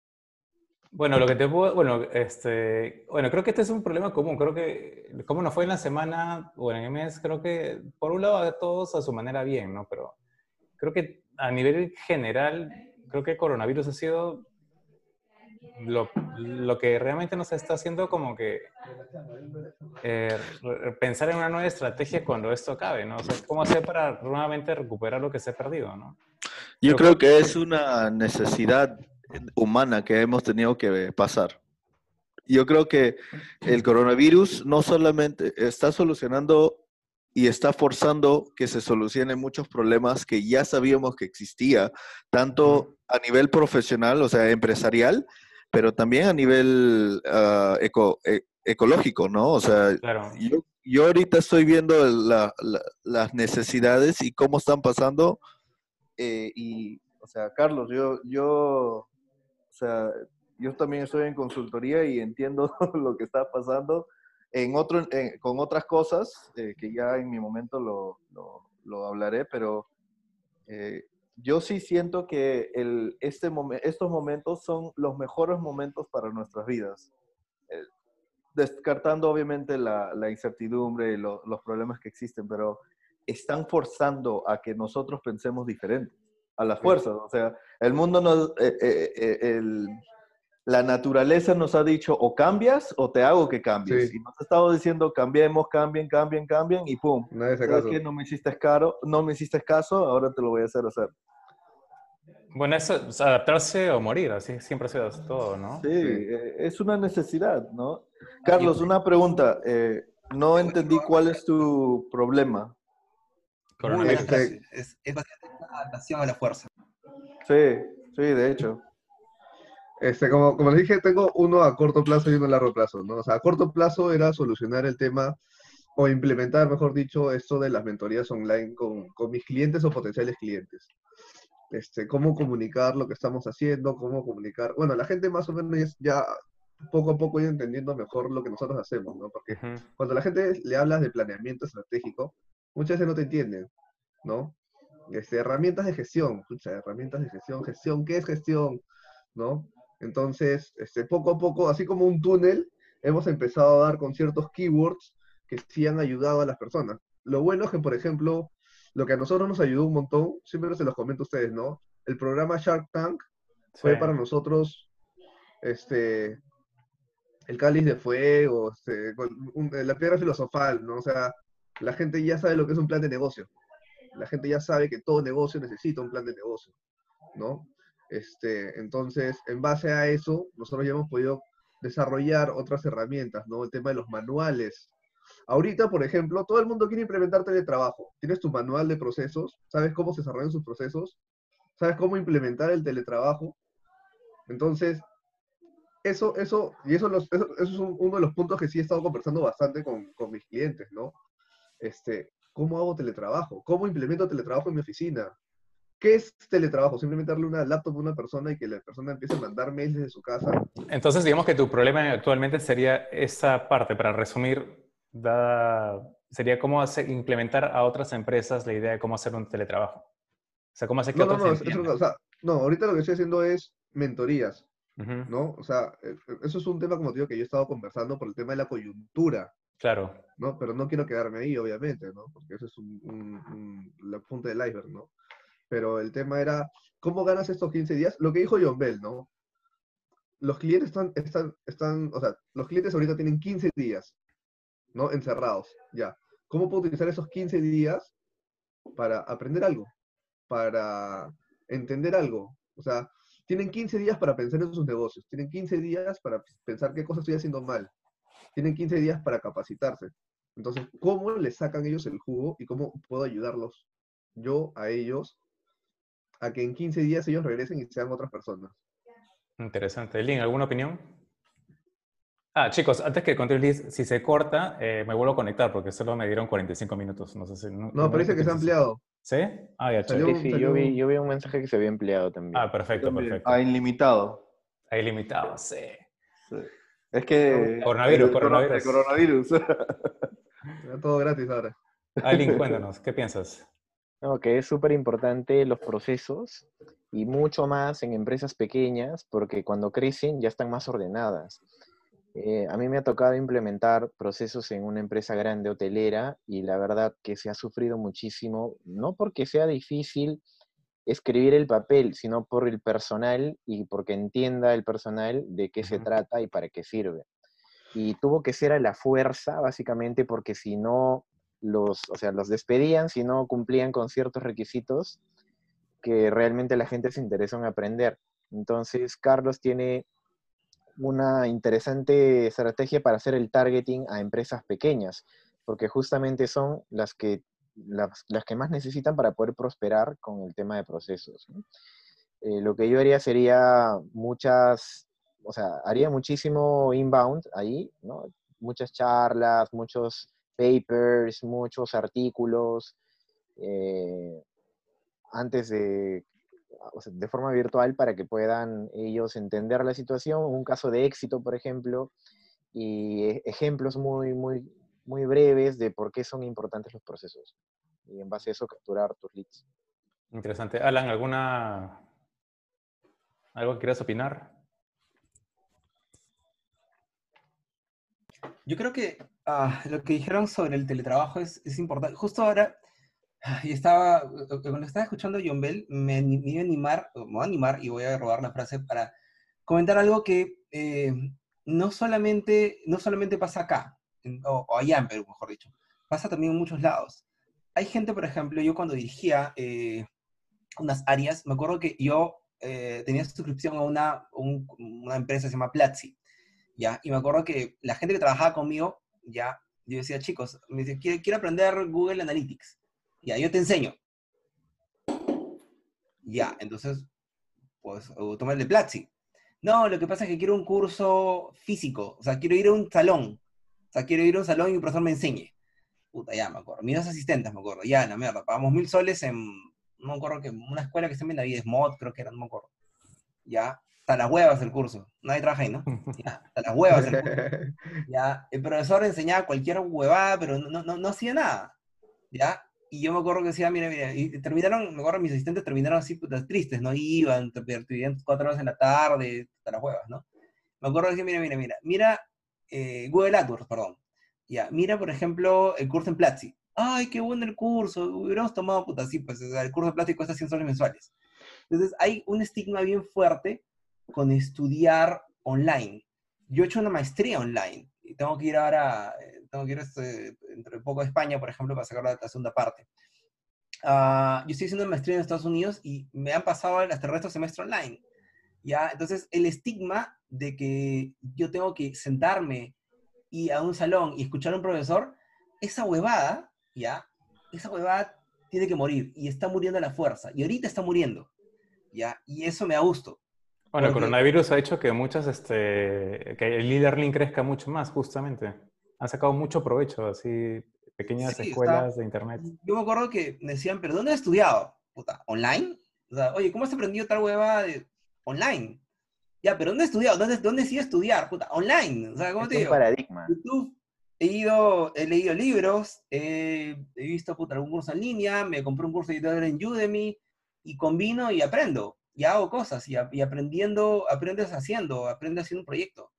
Bueno, lo que te puedo, bueno, este, bueno, creo que este es un problema común. Creo que, como nos fue en la semana o en el mes, creo que por un lado a todos a su manera bien, ¿no? Pero creo que a nivel general, creo que el coronavirus ha sido lo, lo que realmente nos está haciendo como que eh, pensar en una nueva estrategia cuando esto acabe, ¿no? O sea, cómo hacer para nuevamente recuperar lo que se ha perdido, ¿no? Yo Pero creo que es una necesidad humana que hemos tenido que pasar. Yo creo que el coronavirus no solamente está solucionando y está forzando que se solucionen muchos problemas que ya sabíamos que existía, tanto a nivel profesional, o sea, empresarial, pero también a nivel ah, eco- e- ecológico, ¿no? O sea, Claro. yo, yo ahorita estoy viendo la- la- las necesidades y cómo están pasando. eh, y, o sea, Carlos, yo, yo, o sea, yo también estoy en consultoría y entiendo lo que está pasando en otro, en- con otras cosas eh, que ya en mi momento lo, lo- lo hablaré, pero eh, yo sí siento que el, este momen- estos momentos son los mejores momentos para nuestras vidas. Eh, descartando obviamente la, la incertidumbre y lo- los problemas que existen, pero están forzando a que nosotros pensemos diferente, a la fuerza. O sea, el mundo nos, eh, eh, eh, el- la naturaleza nos ha dicho o cambias o te hago que cambies. Sí. Y nos ha estado diciendo cambiemos, cambien, cambien, cambien y pum. Nadie se ¿Sabes caso. qué? No me hiciste caro, no me hiciste caso, ahora te lo voy a hacer hacer. Bueno, eso es adaptarse o morir, así siempre ha sido todo, ¿no? Sí, eh, es una necesidad, ¿no? Carlos, una pregunta. eh, no entendí cuál es tu problema. Muy Coronavirus. Este-. Es, es una adaptación a la fuerza. Sí, sí, de hecho. Este, como, como les dije, tengo uno a corto plazo y uno a largo plazo, ¿no? O sea, a corto plazo era solucionar el tema o implementar, mejor dicho, esto de las mentorías online con, con mis clientes o potenciales clientes. Este, cómo comunicar lo que estamos haciendo, cómo comunicar. Bueno, la gente más o menos ya poco a poco ir entendiendo mejor lo que nosotros hacemos, ¿no? Porque cuando la gente le hablas de planeamiento estratégico, muchas veces no te entienden, ¿no? Este, herramientas de gestión, pucha, herramientas de gestión, gestión, ¿qué es gestión? ¿No? Entonces, este, poco a poco, así como un túnel, hemos empezado a dar con ciertos keywords que sí han ayudado a las personas. Lo bueno es que, por ejemplo, lo que a nosotros nos ayudó un montón, siempre se los comento a ustedes, ¿no? El programa Shark Tank fue Sí. para nosotros este, el cáliz de fuego, este, con un- la piedra filosofal, ¿no? O sea, la gente ya sabe lo que es un plan de negocio. La gente ya sabe que todo negocio necesita un plan de negocio, ¿no? Este, entonces, en base a eso, nosotros ya hemos podido desarrollar otras herramientas, ¿no? El tema de los manuales. Ahorita, por ejemplo, todo el mundo quiere implementar teletrabajo. Tienes tu manual de procesos, sabes cómo se desarrollan sus procesos, sabes cómo implementar el teletrabajo. Entonces, eso, eso, y eso, los- es un- uno de los puntos que sí he estado conversando bastante con, con mis clientes, ¿no? Este, ¿cómo hago teletrabajo? ¿Cómo implemento teletrabajo en mi oficina? ¿Qué es teletrabajo? Simplemente darle una laptop a una persona y que la persona empiece a mandar mails desde su casa. Entonces, digamos que tu problema actualmente sería esa parte, para resumir, dada- sería cómo hacer, implementar a otras empresas la idea de cómo hacer un teletrabajo. O sea, cómo hacer que No, no, otros no, o sea, no, ahorita lo que estoy haciendo es mentorías, ¿no? O sea, eh, eso es un tema, como te digo, que yo he estado conversando por el tema de la coyuntura. Claro. ¿no? Pero no quiero quedarme ahí, obviamente, ¿no? Porque eso es un, un- un- la punta del iceberg, ¿no? Pero el tema era, ¿cómo ganas estos 15 días? Lo que dijo John Bell, ¿no? Los clientes están, están, están, o sea, los clientes ahorita tienen 15 días, ¿no? Encerrados, ya. ¿Cómo puedo utilizar esos 15 días para aprender algo? Para entender algo. O sea, tienen 15 días para pensar en sus negocios, tienen 15 días para pensar qué cosas estoy haciendo mal, tienen 15 días para capacitarse. Entonces, ¿cómo les sacan ellos el jugo y cómo puedo ayudarlos yo a ellos a que en 15 días ellos regresen y sean otras personas? Interesante. Lin, ¿alguna opinión? Ah, chicos, antes que continúes, si se corta, eh, me vuelvo a conectar porque solo me dieron 45 minutos. No sé si. No, parece que se ha ampliado. ¿Sí? Ah, ya, Salió-. Sí, sí, salió- yo vi, yo vi un mensaje que se había empleado también. Ah, perfecto, perfecto. A ilimitado. Ahí limitado, sí. Sí. Es que... Coronavirus, coronavirus. el coronavirus. Era todo gratis ahora. Ah, Lin, cuéntanos, ¿qué piensas? No, que es súper importante los procesos y mucho más en empresas pequeñas, porque cuando crecen ya están más ordenadas. Eh, a mí me ha tocado implementar procesos en una empresa grande hotelera y la verdad que se ha sufrido muchísimo, no porque sea difícil escribir el papel, sino por el personal y porque entienda el personal de qué se trata y para qué sirve. Y tuvo que ser a la fuerza, básicamente, porque si no los, o sea, los despedían, si no cumplían con ciertos requisitos que realmente la gente se interesó en aprender. Entonces, Carlos tiene una interesante estrategia para hacer el targeting a empresas pequeñas, porque justamente son las que, las, que más necesitan para poder prosperar con el tema de procesos. Eh, lo que yo haría sería muchas, o sea, haría muchísimo inbound ahí, ¿no? Muchas charlas, muchos papers, muchos artículos, eh, antes de, o sea, de forma virtual para que puedan ellos entender la situación, un caso de éxito, por ejemplo, y e- ejemplos muy, muy, muy breves de por qué son importantes los procesos. Y en base a eso capturar tus leads. Interesante. Alan, ¿alguna... ¿Algo que quieras opinar? Yo creo que ah, lo que dijeron sobre el teletrabajo es, es importante. Justo ahora, ah, y estaba, eh, cuando estaba escuchando a John Bell, me, me iba a animar, me voy a animar y voy a robar la frase para comentar algo que eh, no, solamente, no solamente pasa acá, en- o, o allá en Perú, mejor dicho, pasa también en muchos lados. Hay gente, por ejemplo, yo cuando dirigía eh, unas áreas, me acuerdo que yo eh, tenía suscripción a una, un- una empresa que se llama Platzi. ¿ya? Y me acuerdo que la gente que trabajaba conmigo, ya, yo decía, chicos, me dice, quiero, quiero aprender Google Analytics. Ya, yo te enseño. Ya, entonces, pues, toma el de Platzi. No, lo que pasa es que quiero un curso físico, o sea, quiero ir a un salón. O sea, quiero ir a un salón y un profesor me enseñe. Puta, ya, me acuerdo. Mis dos asistentes, me acuerdo. Ya, la mierda, pagamos mil soles en, no me acuerdo que, una escuela que se llama Benavides Mod, creo que era, no me acuerdo. Ya, hasta las huevas el curso. Nadie trabaja ahí, ¿no? Ya, hasta las huevas el curso. Ya, el profesor enseñaba cualquier huevada, pero no, no, no hacía nada. ¿Ya? Y yo me acuerdo que decía, mira, mira, y terminaron, me acuerdo mis asistentes terminaron así putas tristes, ¿no? Iban, vivían cuatro horas en la tarde, hasta las huevas, ¿no? Me acuerdo que decía, mira, mira, mira, mira, eh, Google AdWords, perdón. Ya, mira, por ejemplo, el curso en Platzi. Ay, qué bueno el curso, hubiéramos tomado, puta, sí, pues o sea, el curso de Platzi cuesta 100 soles mensuales. Entonces, hay un estigma bien fuerte con estudiar online. Yo he hecho una maestría online y tengo que ir ahora, eh, tengo que ir este, dentro de poco a España, por ejemplo, para sacar la, segunda parte. Ah, yo estoy haciendo una maestría en Estados Unidos y me han pasado hasta el resto del semestre online. ¿ya? Entonces, el estigma de que yo tengo que sentarme y a un salón y escuchar a un profesor, esa huevada, ¿ya? Esa huevada tiene que morir y está muriendo a la fuerza. Y ahorita está muriendo, ¿ya? Y eso me da gusto. Bueno, el coronavirus ha hecho que muchas, este, que el e-learning crezca mucho más, justamente. Han sacado mucho provecho, así, pequeñas Sí, está- escuelas de internet. Yo me acuerdo que me decían, ¿pero dónde has estudiado? Puta, ¿online? O sea, oye, ¿cómo has aprendido tal huevada de online? Ya, pero ¿dónde has estudiado? ¿Dónde, dónde sí estudiar? Puta, online. O sea, ¿cómo Es te un digo? paradigma. YouTube, he ido, he leído libros, he, he visto puta, algún curso en línea, me compré un curso de editor en Udemy y combino y aprendo, y hago cosas, y, aprendiendo, aprendes haciendo, aprendes haciendo un proyecto.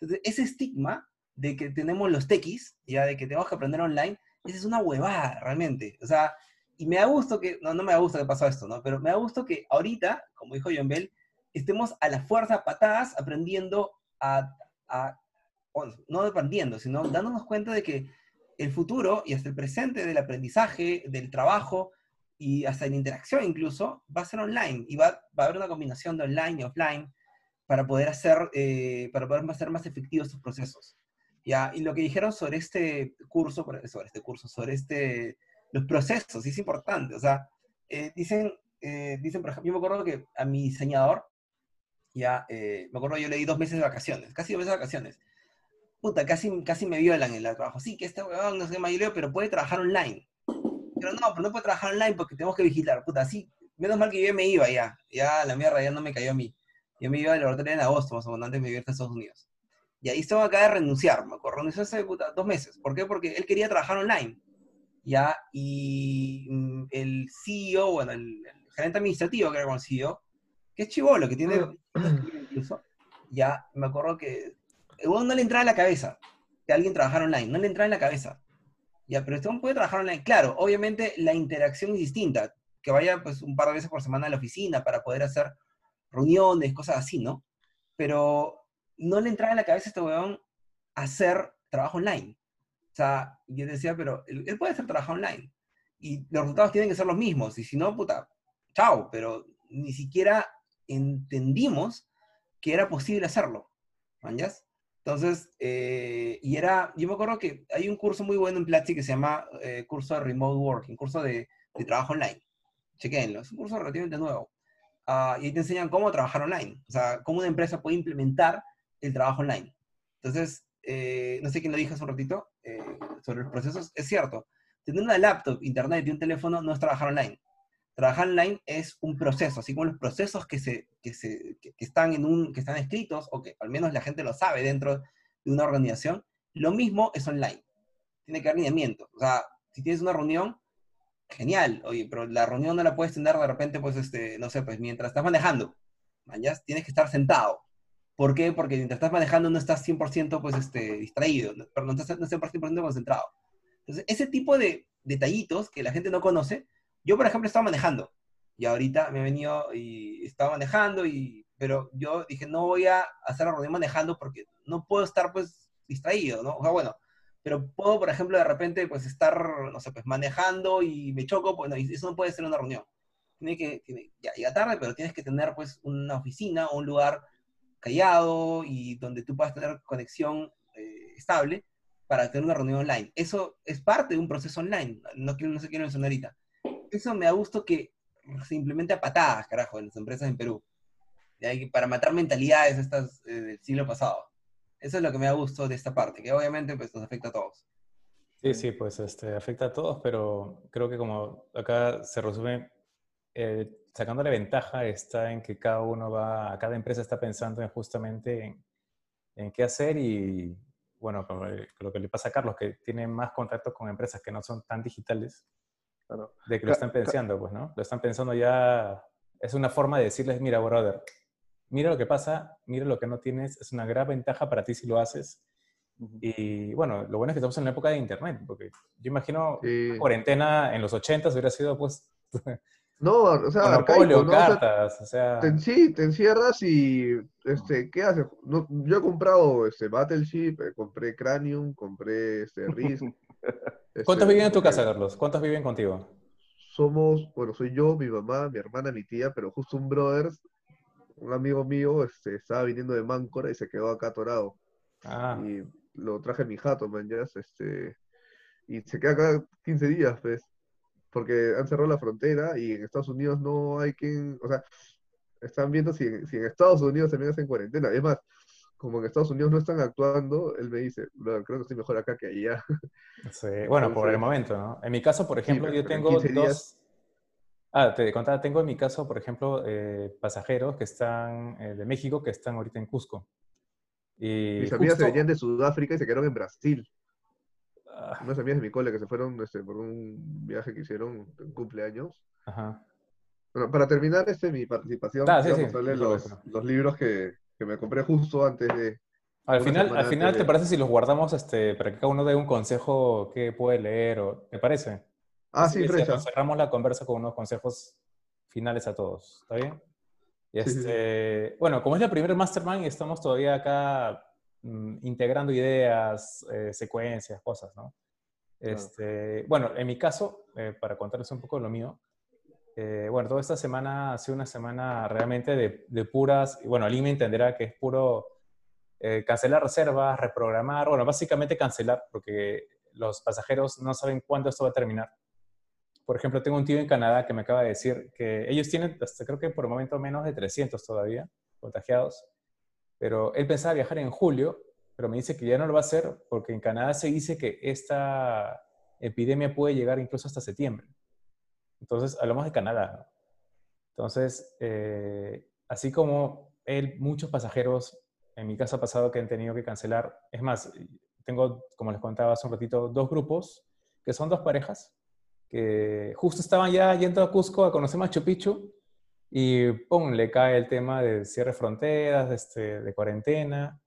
Entonces, ese estigma de que tenemos los tequis, ya de que tenemos que aprender online, esa es una huevada, realmente. O sea, y me da gusto que, no, no me da gusto que pasó esto, ¿no? Pero me da gusto que ahorita, como dijo John Bell, estemos a la fuerza, patadas, aprendiendo a, a no aprendiendo, sino dándonos cuenta de que el futuro y hasta el presente del aprendizaje, del trabajo y hasta la interacción incluso, va a ser online y va, va a haber una combinación de online y offline para poder hacer, eh, para poder hacer más efectivos estos procesos. ¿ya? Y lo que dijeron sobre este curso, sobre este curso, sobre este, los procesos, es importante. O sea, eh, dicen, eh, dicen, por ejemplo, yo me acuerdo que a mi diseñador, ya, eh, me acuerdo yo le di dos meses de vacaciones, casi dos meses de vacaciones. Puta, casi, casi me violan en el trabajo. Sí, que este huevón no sé qué pero puede trabajar online. Pero no, pero no puede trabajar online porque tenemos que vigilar. Puta, sí, menos mal que yo me iba ya. Ya la mierda ya no me cayó a mí. Yo me iba al laboratorio en agosto, más o menos, antes de me iba a Estados Unidos. Y ahí estaba acá de renunciar, me acuerdo, renunció hace puta, dos meses. ¿Por qué? Porque él quería trabajar online. ya, y mm, el CEO, bueno, el, el gerente administrativo, que era como el CEO, que es chivolo, que tiene incluso, ya, me acuerdo que el no le entraba en la cabeza que alguien trabajara online, no le entraba en la cabeza. Ya, pero este hombre puede trabajar online. Claro, obviamente la interacción es distinta, que vaya pues un par de veces por semana a la oficina para poder hacer reuniones, cosas así, ¿no? Pero no le entraba en la cabeza a este huevón hacer trabajo online. O sea, yo decía, pero él, puede hacer trabajo online. Y los resultados tienen que ser los mismos. Y si no, puta, chao. Pero ni siquiera entendimos que era posible hacerlo. ¿Manjas? Entonces, eh, y era, yo me acuerdo que hay un curso muy bueno en Platzi que se llama eh, curso de Remote Working, curso de, trabajo online. Chequenlo, es un curso relativamente nuevo. Ah, y ahí te enseñan cómo trabajar online, o sea, cómo una empresa puede implementar el trabajo online. Entonces, eh, no sé quién lo dijo hace un ratito eh, sobre los procesos, es cierto, tener una laptop, internet y un teléfono no es trabajar online. Trabajar online es un proceso, así como los procesos que, se, que, se, que, están en un, que están escritos, o que al menos la gente lo sabe dentro de una organización, lo mismo es online. Tiene que haber lineamiento. O sea, si tienes una reunión, genial, oye, pero la reunión no la puedes tener de repente, pues, este, no sé, pues mientras estás manejando, ya tienes que estar sentado. ¿Por qué? Porque mientras estás manejando no estás 100% pues, este, distraído, perdón, no estás, no estás 100% concentrado. Entonces, ese tipo de detallitos que la gente no conoce, yo, por ejemplo, estaba manejando, y ahorita me he venido y estaba manejando, y, pero yo dije, no voy a hacer la reunión manejando porque no puedo estar, pues, distraído, ¿no? O sea, bueno, pero puedo, por ejemplo, de repente, pues, estar, no sé, pues, manejando y me choco, pues, no, eso no puede ser una reunión. Tiene que, tiene, ya tarde, pero tienes que tener, pues, una oficina o un lugar callado y donde tú puedas tener conexión eh, estable para tener una reunión online. Eso es parte de un proceso online, no, quiero, no sé qué mencionar ahorita. Eso me da gusto que se implemente a patadas, carajo, en las empresas en Perú. Para matar mentalidades estas eh, del siglo pasado. Eso es lo que me da gusto de esta parte, que obviamente pues, nos afecta a todos. Sí, sí, pues este, afecta a todos, pero creo que como acá se resume, eh, sacándole ventaja está en que cada uno va, cada empresa está pensando en justamente en, en qué hacer y, bueno, como lo que le pasa a Carlos, que tiene más contacto con empresas que no son tan digitales, De que lo están pensando, pues, ¿no? Lo están pensando ya, es una forma de decirles, mira, brother, mira lo que pasa, mira lo que no tienes, es una gran ventaja para ti si lo haces. Y bueno, lo bueno es que estamos en la época de Internet, porque yo imagino Sí. cuarentena en los 80 hubiera sido pues No, o sea, arcaico, ¿no? Cartas, o sea... te- sí, te encierras y, este, ¿qué haces? No, yo he comprado, este, Battleship, eh, compré Cranium, compré, este, Risk. ¿Cuántos este, viven en tu casa, Carlos? ¿Cuántos viven contigo? Somos, bueno, soy yo, mi mamá, mi hermana, mi tía, pero justo un brother, un amigo mío, este, estaba viniendo de Máncora y se quedó acá atorado. Ah, Y lo traje en mi jato, man, ya, este, y se queda acá 15 días, pues, porque han cerrado la frontera y en Estados Unidos no hay quien, o sea, están viendo si, si en Estados Unidos también hacen cuarentena. Es más, como en Estados Unidos no están actuando, él me dice, "Brother, creo que estoy mejor acá que allá. sí. Bueno, por el Entonces- momento, ¿no? En mi caso, por ejemplo, pero- yo tengo 15 días- dos... Ah, te contaba, tengo en mi caso, por ejemplo, eh, pasajeros que están eh, de México que están ahorita en Cusco. Y Mis amigas se venían de Sudáfrica y se quedaron en Brasil. Ah, Unas amigas de mi cole que se fueron este, por un viaje que hicieron en cumpleaños. Ajá. Bueno, para terminar este, mi participación, Ah, sí, sí, los, los libros que, que me compré justo antes de... Al final, al final ¿te parece si los guardamos este, para que cada uno dé un consejo que puede leer? O, ¿Te parece? Ah, Así sí, Frecha. cerra- cerramos la conversa con unos consejos finales a todos. ¿Está bien? Y Sí, sí, sí. este, Bueno, como es la primera Mastermind y estamos todavía acá mm, integrando ideas, eh, secuencias, cosas, ¿no? Claro. Este, Bueno, en mi caso, eh, para contarles un poco de lo mío, eh, bueno, toda esta semana ha sido una semana realmente de, de puras, bueno, Ali me entenderá que es puro eh, cancelar reservas, reprogramar, bueno, básicamente cancelar, porque los pasajeros no saben cuándo esto va a terminar. Por ejemplo, tengo un tío en Canadá que me acaba de decir que ellos tienen, hasta creo que por el momento menos de 300 todavía contagiados, pero él pensaba viajar en julio, pero me dice que ya no lo va a hacer porque en Canadá se dice que esta epidemia puede llegar incluso hasta septiembre. Entonces, hablamos de Canadá. Entonces, eh, así como él, muchos pasajeros, en mi caso ha pasado que han tenido que cancelar, es más, tengo, como les contaba hace un ratito, dos grupos que son dos parejas, que justo estaban ya yendo a Cusco a conocer Machu Picchu y ¡pum! le cae el tema de cierre fronteras, de, este, de cuarentena.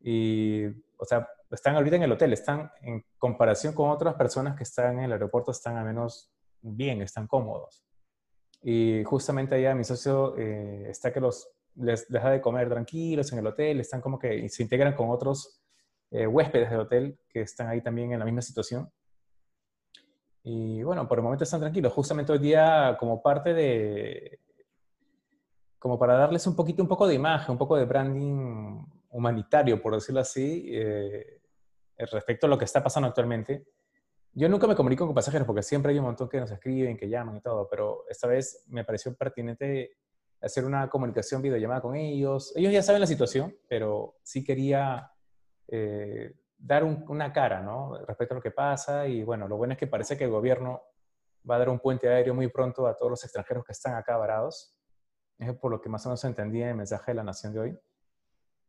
Y, o sea, están ahorita en el hotel, están en comparación con otras personas que están en el aeropuerto, están al menos bien, están cómodos. Y justamente allá mi socio eh, está que los les deja de comer tranquilos en el hotel, están como que se integran con otros eh, huéspedes del hotel que están ahí también en la misma situación. Y bueno, por el momento están tranquilos. Justamente hoy día, como parte de, como para darles un poquito, un poco de imagen, un poco de branding humanitario, por decirlo así, eh, respecto a lo que está pasando actualmente. Yo nunca me comunico con pasajeros porque siempre hay un montón que nos escriben, que llaman y todo, pero esta vez me pareció pertinente hacer una comunicación videollamada con ellos. Ellos ya saben la situación, pero sí quería eh, dar una cara, ¿no? Respecto a lo que pasa. Y bueno, lo bueno es que parece que el gobierno va a dar un puente aéreo muy pronto a todos los extranjeros que están acá varados. Es por lo que más o menos entendí en el mensaje de la Nación de hoy.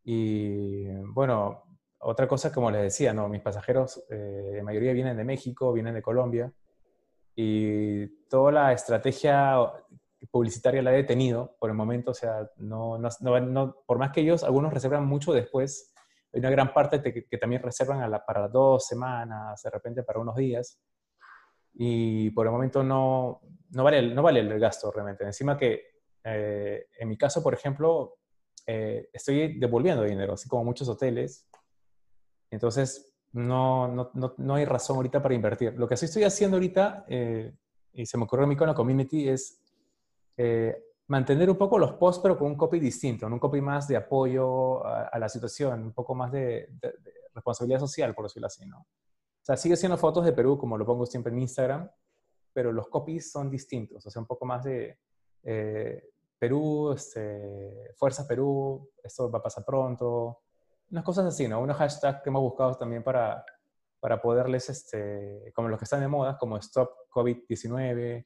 Y bueno, otra cosa, como les decía, ¿no? mis pasajeros, eh, la mayoría vienen de México, vienen de Colombia. Y toda la estrategia publicitaria la he detenido por el momento, o sea, no, no, no, por más que ellos, algunos reservan mucho después, hay una gran parte que, también reservan a la, para dos semanas, de repente para unos días, y por el momento no, no, vale, no vale el gasto realmente. Encima que eh, en mi caso, por ejemplo, eh, estoy devolviendo dinero, así como muchos hoteles, entonces no, no, no, hay razón ahorita para invertir. Lo que sí estoy haciendo ahorita, eh, y se me ocurrió a mí con la community, es eh, mantener un poco los posts, pero con un copy distinto, un copy más de apoyo a, la situación, un poco más de, responsabilidad social, por decirlo así, ¿no? O sea, sigue siendo fotos de Perú, como lo pongo siempre en Instagram, pero los copies son distintos, o sea, un poco más de eh, Perú, este, Fuerza Perú, esto va a pasar pronto, unas cosas así, ¿no? Unos hashtags que hemos buscado también para, para poderles, este, como los que están de moda, como Stop COVID-19,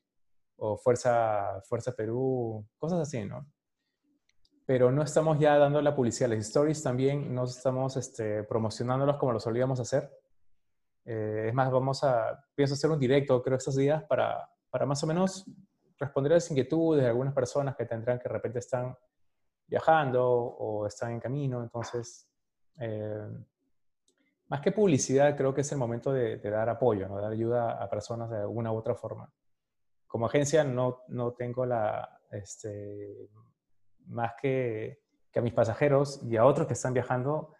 o Fuerza, Fuerza Perú, cosas así, ¿no? Pero no estamos ya dando la publicidad. Las stories también no estamos este, promocionándolos como lo solíamos hacer. Eh, es más, vamos a, pienso hacer un directo, creo, estos días para, para más o menos responder a las inquietudes de algunas personas que tendrán que de repente están viajando o están en camino. Entonces, eh, más que publicidad, creo que es el momento de, dar apoyo, ¿no? dar ayuda a personas de alguna u otra forma como agencia no, no tengo la, este, más que, que, a mis pasajeros y a otros que están viajando,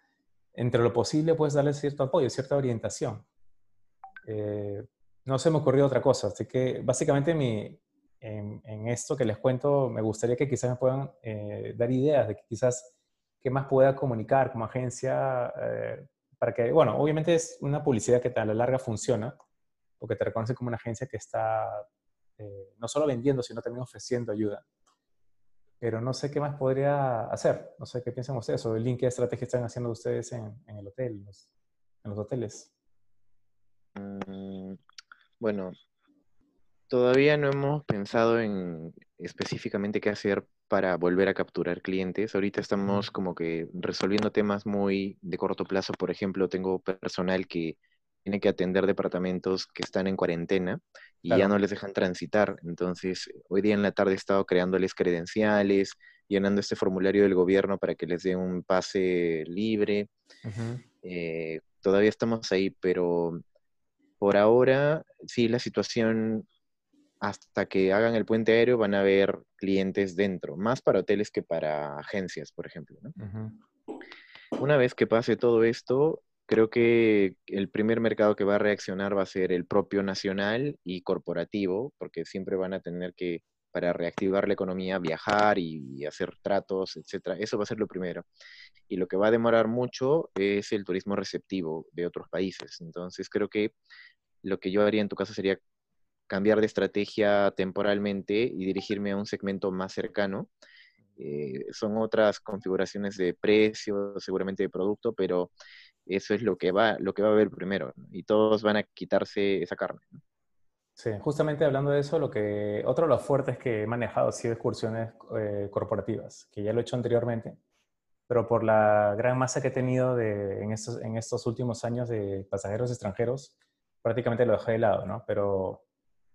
entre lo posible puedes darles cierto apoyo, cierta orientación. Eh, no se me ocurrió otra cosa, así que básicamente mi, en, en, esto que les cuento, me gustaría que quizás me puedan eh, dar ideas de que quizás qué más pueda comunicar como agencia eh, para que, bueno, obviamente es una publicidad que a la larga funciona, porque te reconoce como una agencia que está eh, no solo vendiendo, sino también ofreciendo ayuda. Pero no sé qué más podría hacer. No sé qué piensan ustedes sobre el link qué estrategia están haciendo ustedes en, el hotel, en los hoteles. Mm, bueno, todavía no hemos pensado en específicamente qué hacer para volver a capturar clientes. Ahorita estamos como que resolviendo temas muy de corto plazo. Por ejemplo, tengo personal que tiene que atender departamentos que están en cuarentena y ya no les dejan transitar. Entonces, hoy día en la tarde he estado creándoles credenciales, llenando este formulario del gobierno para que les dé un pase libre. Eh, todavía estamos ahí, pero por ahora, sí, la situación, hasta que hagan el puente aéreo, van a haber clientes dentro, más para hoteles que para agencias, por ejemplo. Una vez que pase todo esto, Creo que el primer mercado que va a reaccionar va a ser el propio nacional y corporativo, porque siempre van a tener que, para reactivar la economía, viajar y, hacer tratos, etc. Eso va a ser lo primero. Y lo que va a demorar mucho es el turismo receptivo de otros países. Entonces, creo que lo que yo haría en tu caso sería cambiar de estrategia temporalmente y dirigirme a un segmento más cercano. Eh, son otras configuraciones de precio, seguramente de producto, pero eso es lo que va, lo que va a haber primero, y todos van a quitarse esa carne. Sí, justamente hablando de eso, lo que, otro de los fuertes que he manejado ha sido excursiones eh, corporativas, que ya lo he hecho anteriormente, pero por la gran masa que he tenido de, en, estos, en estos últimos años de pasajeros extranjeros, prácticamente lo dejé de lado, ¿no? Pero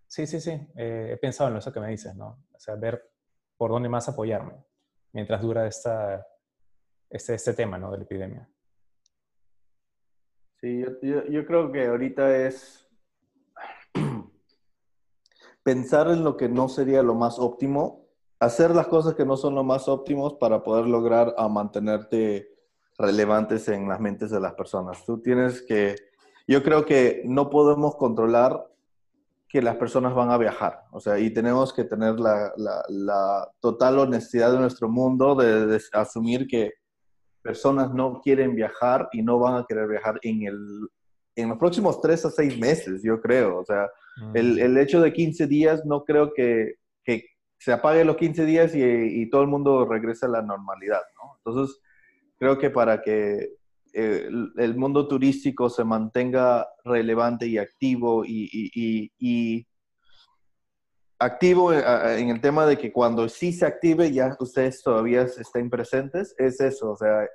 sí, sí, sí, eh, he pensado en eso que me dices, ¿no? O sea, ver por dónde más apoyarme mientras dura esta, este, este tema, ¿no? De la epidemia. Sí, yo, yo creo que ahorita es pensar en lo que no sería lo más óptimo, hacer las cosas que no son lo más óptimos para poder lograr a mantenerte relevantes en las mentes de las personas. Tú tienes que, yo creo que no podemos controlar que las personas van a viajar, o sea, y tenemos que tener la, la, total honestidad de nuestro mundo de, asumir que personas no quieren viajar y no van a querer viajar en, el, en los próximos tres a seis meses, yo creo, o sea, el, mm. el, hecho de 15 días no creo que, que se apague los 15 días y, y, todo el mundo regrese a la normalidad, ¿no? Entonces, creo que para que eh, el, mundo turístico se mantenga relevante y activo y, activo eh, en el tema de que cuando sí se active ya ustedes todavía estén presentes, es eso, o sea,